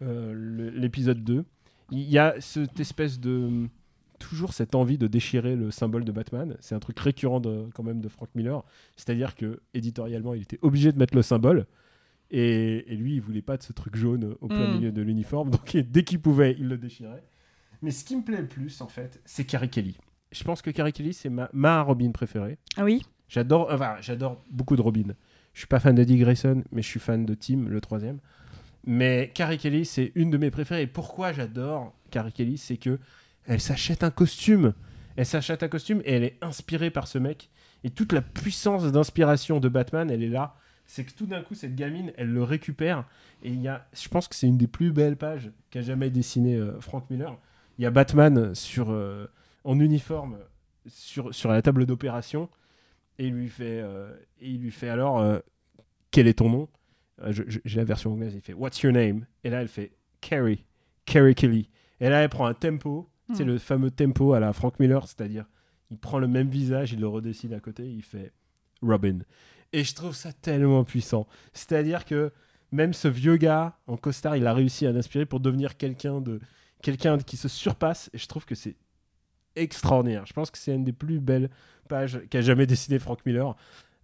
euh, l'épisode 2. Il y a cette espèce de toujours cette envie de déchirer le symbole de Batman. C'est un truc récurrent de, quand même de Frank Miller. C'est-à-dire que éditorialement, il était obligé de mettre le symbole. Et, et lui, il voulait pas de ce truc jaune au plein Mm. milieu de l'uniforme. Donc dès qu'il pouvait, il le déchirait. Mais ce qui me plaît le plus, en fait, c'est Carrie Kelly. Je pense que Carrie Kelly, c'est ma, ma Robin préférée. Ah oui? J'adore, enfin, j'adore beaucoup de Robin. Je suis pas fan de Dick Grayson, mais je suis fan de Tim, le troisième. Mais Carrie Kelly, c'est une de mes préférées. Et pourquoi j'adore Carrie Kelly, c'est que elle s'achète un costume. Elle s'achète un costume et elle est inspirée par ce mec. Et toute la puissance d'inspiration de Batman, elle est là. C'est que tout d'un coup, cette gamine, elle le récupère. Et il y a, je pense que c'est une des plus belles pages qu'a jamais dessiné euh, Frank Miller. Il y a Batman sur, euh, en uniforme sur, sur la table d'opération et il lui fait, euh, et il lui fait alors euh, quel est ton nom? J'ai la version anglaise. Il fait What's your name? Et là, elle fait Carrie, Carrie Kelly. Et là, elle prend un tempo, c'est Hmm. le fameux tempo à la Frank Miller, c'est-à-dire il prend le même visage, il le redessine à côté, il fait Robin. Et je trouve ça tellement puissant. C'est-à-dire que même ce vieux gars en costard, il a réussi à l'inspirer pour devenir quelqu'un de quelqu'un qui se surpasse. Et je trouve que c'est extraordinaire. Je pense que c'est une des plus belles pages qu'a jamais dessiné Frank Miller.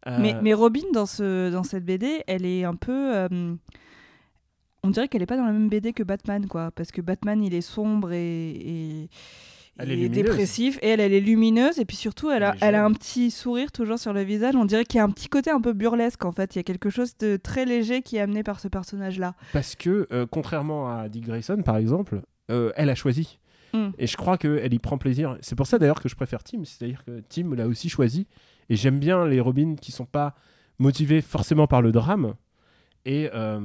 Euh, Mais, mais Robin, dans, ce, dans cette BD, elle est un peu. euh, on dirait qu'elle est pas dans la même BD que Batman, quoi. Parce que Batman, il est sombre et. et Elle est lumineuse. dépressif et elle elle est lumineuse et puis surtout elle a, Elle est elle a un petit sourire toujours sur le visage on dirait qu'il y a un petit côté un peu burlesque en fait il y a quelque chose de très léger qui est amené par ce personnage là Parce que, euh, contrairement à Dick Grayson, par exemple, euh, elle a choisi. Mm. Et je crois qu'elle y prend plaisir. C'est pour ça d'ailleurs que je préfère Tim. C'est-à-dire que Tim l'a aussi choisi. Et j'aime bien les Robins qui sont pas motivés forcément par le drame. Et, euh,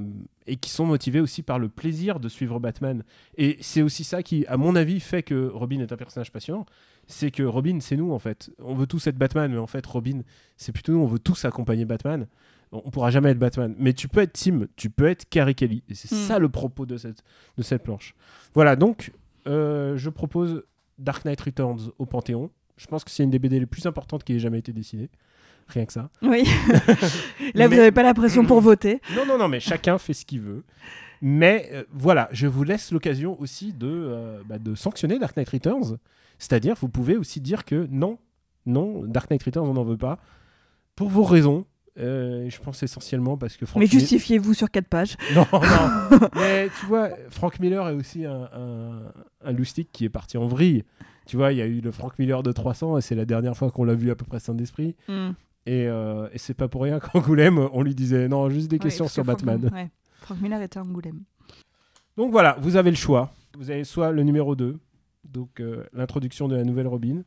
et qui sont motivés aussi par le plaisir de suivre Batman. Et c'est aussi ça qui, à mon avis, fait que Robin est un personnage passionnant. C'est que Robin, c'est nous en fait. On veut tous être Batman, mais en fait, Robin, c'est plutôt nous. On veut tous accompagner Batman. On pourra jamais être Batman. Mais tu peux être Tim, tu peux être Carrie Kelly. Et c'est Mm. ça le propos de cette, de cette planche. Voilà, donc euh, je propose Dark Knight Returns au Panthéon. Je pense que c'est une des BD les plus importantes qui ait jamais été dessinée. Rien que ça. oui là vous n'avez pas la pression pour voter Non, non, non, mais chacun fait ce qu'il veut. Mais euh, voilà, je vous laisse l'occasion aussi de, euh, bah, de sanctionner Dark Knight Returns. C'est-à-dire, vous pouvez aussi dire que non, non, Dark Knight Returns, on n'en veut pas. Pour vos raisons. Euh, je pense essentiellement parce que Frank mais justifiez-vous sur quatre pages Non, non. mais tu vois, Frank Miller est aussi un, un, un loustic qui est parti en vrille. Tu vois, il y a eu le Frank Miller de 300 et c'est la dernière fois qu'on l'a vu à peu près sain d'esprit. Hmm. Et, euh, et c'est pas pour rien qu'Angoulême, on lui disait non, juste des Ouais, questions sur que Frank- Batman. ouais. Frank Miller était Angoulême Donc voilà, vous avez le choix. Vous avez soit le numéro 2, donc euh, l'introduction de la nouvelle Robin,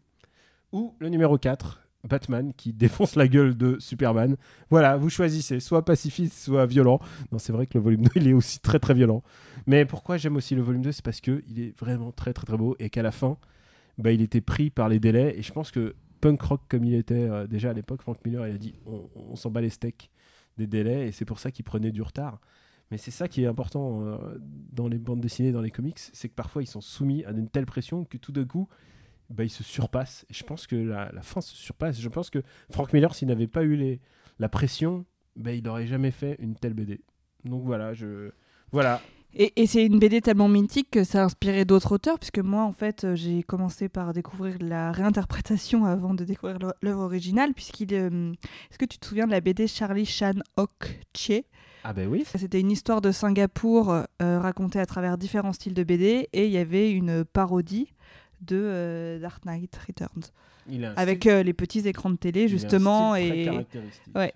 ou le numéro 4, Batman qui défonce la gueule de Superman. Voilà, vous choisissez, soit pacifiste, soit violent. Non, c'est vrai que le volume 2, il est aussi très très violent. Mais pourquoi j'aime aussi le volume 2 C'est parce qu'il est vraiment très très très beau et qu'à la fin, bah, il était pris par les délais. Et je pense que punk rock comme il était euh, déjà à l'époque, Frank Miller, il a dit on, s'en bat les steaks des délais et c'est pour ça qu'il prenait du retard. Mais c'est ça qui est important euh, dans les bandes dessinées, dans les comics, c'est que parfois ils sont soumis à une telle pression que tout d'un coup, bah, ils se surpassent. Et je pense que la, la fin se surpasse. Je pense que Frank Miller, s'il n'avait pas eu les, la pression, bah, il n'aurait jamais fait une telle BD. Donc voilà, je voilà. Et, et c'est une BD tellement mythique que ça a inspiré d'autres auteurs, puisque moi, en fait, euh, j'ai commencé par découvrir la réinterprétation avant de découvrir l'œuvre originale, puisqu'il... euh, Est-ce que tu te souviens de la BD Charlie Chan Ok Chie? Ah ben oui. C'était une histoire de Singapour euh, racontée à travers différents styles de BD, et il y avait une parodie de euh, Dark Knight Returns, Il a un avec style- euh, les petits écrans de télé, il a un justement, style et... caractéristique. Ouais.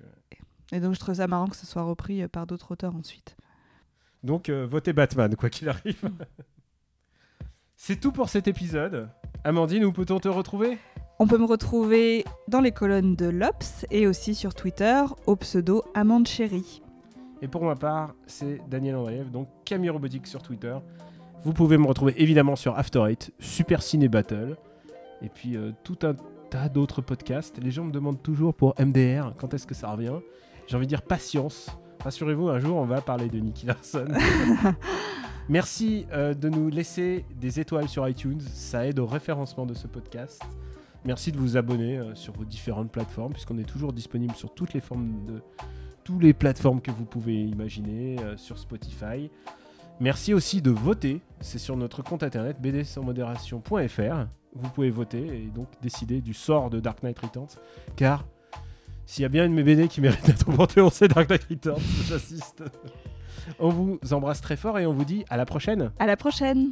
et donc je trouve ça marrant que ce soit repris euh, par d'autres auteurs ensuite. Donc euh, votez Batman, quoi qu'il arrive. c'est tout pour cet épisode. Amandine, où peut-on te retrouver? On peut me retrouver dans les colonnes de l'Obs et aussi sur Twitter au pseudo Amande Chérie. Et pour ma part, c'est Daniel Andreev, donc Camille Robotique sur Twitter. Vous pouvez me retrouver évidemment sur After Eight, Super Ciné Battle, et puis euh, tout un tas d'autres podcasts. Les gens me demandent toujours pour MDR quand est-ce que ça revient? J'ai envie de dire patience. Rassurez-vous, un jour on va parler de Nicky Larson. Merci euh, de nous laisser des étoiles sur iTunes, ça aide au référencement de ce podcast. Merci de vous abonner euh, sur vos différentes plateformes, puisqu'on est toujours disponible sur toutes les formes de, toutes les plateformes que vous pouvez imaginer, euh, sur Spotify. Merci aussi de voter, c'est sur notre compte internet bdsansmodération.fr. Vous pouvez voter et donc décider du sort de Dark Knight Returns, car s'il y a bien une BD qui mérite d'être Panthéon, c'est Dark Knight Returns, j'assiste. On vous embrasse très fort et on vous dit à la prochaine À la prochaine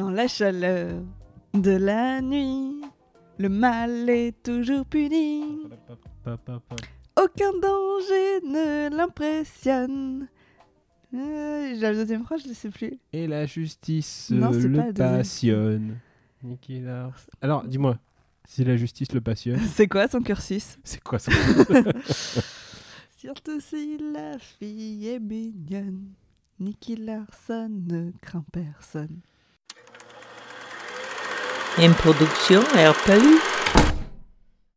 Dans la chaleur de la nuit, le mal est toujours puni. Aucun danger ne l'impressionne. Euh, la deuxième phrase, je ne sais plus. Et la justice Non, euh, c'est pas le passionne. Nicky. Alors, dis-moi, si la justice le passionne, C'est quoi son cursus? C'est quoi ça Surtout si la fille est mignonne. Nicky Larson ne craint personne. Une production RPU.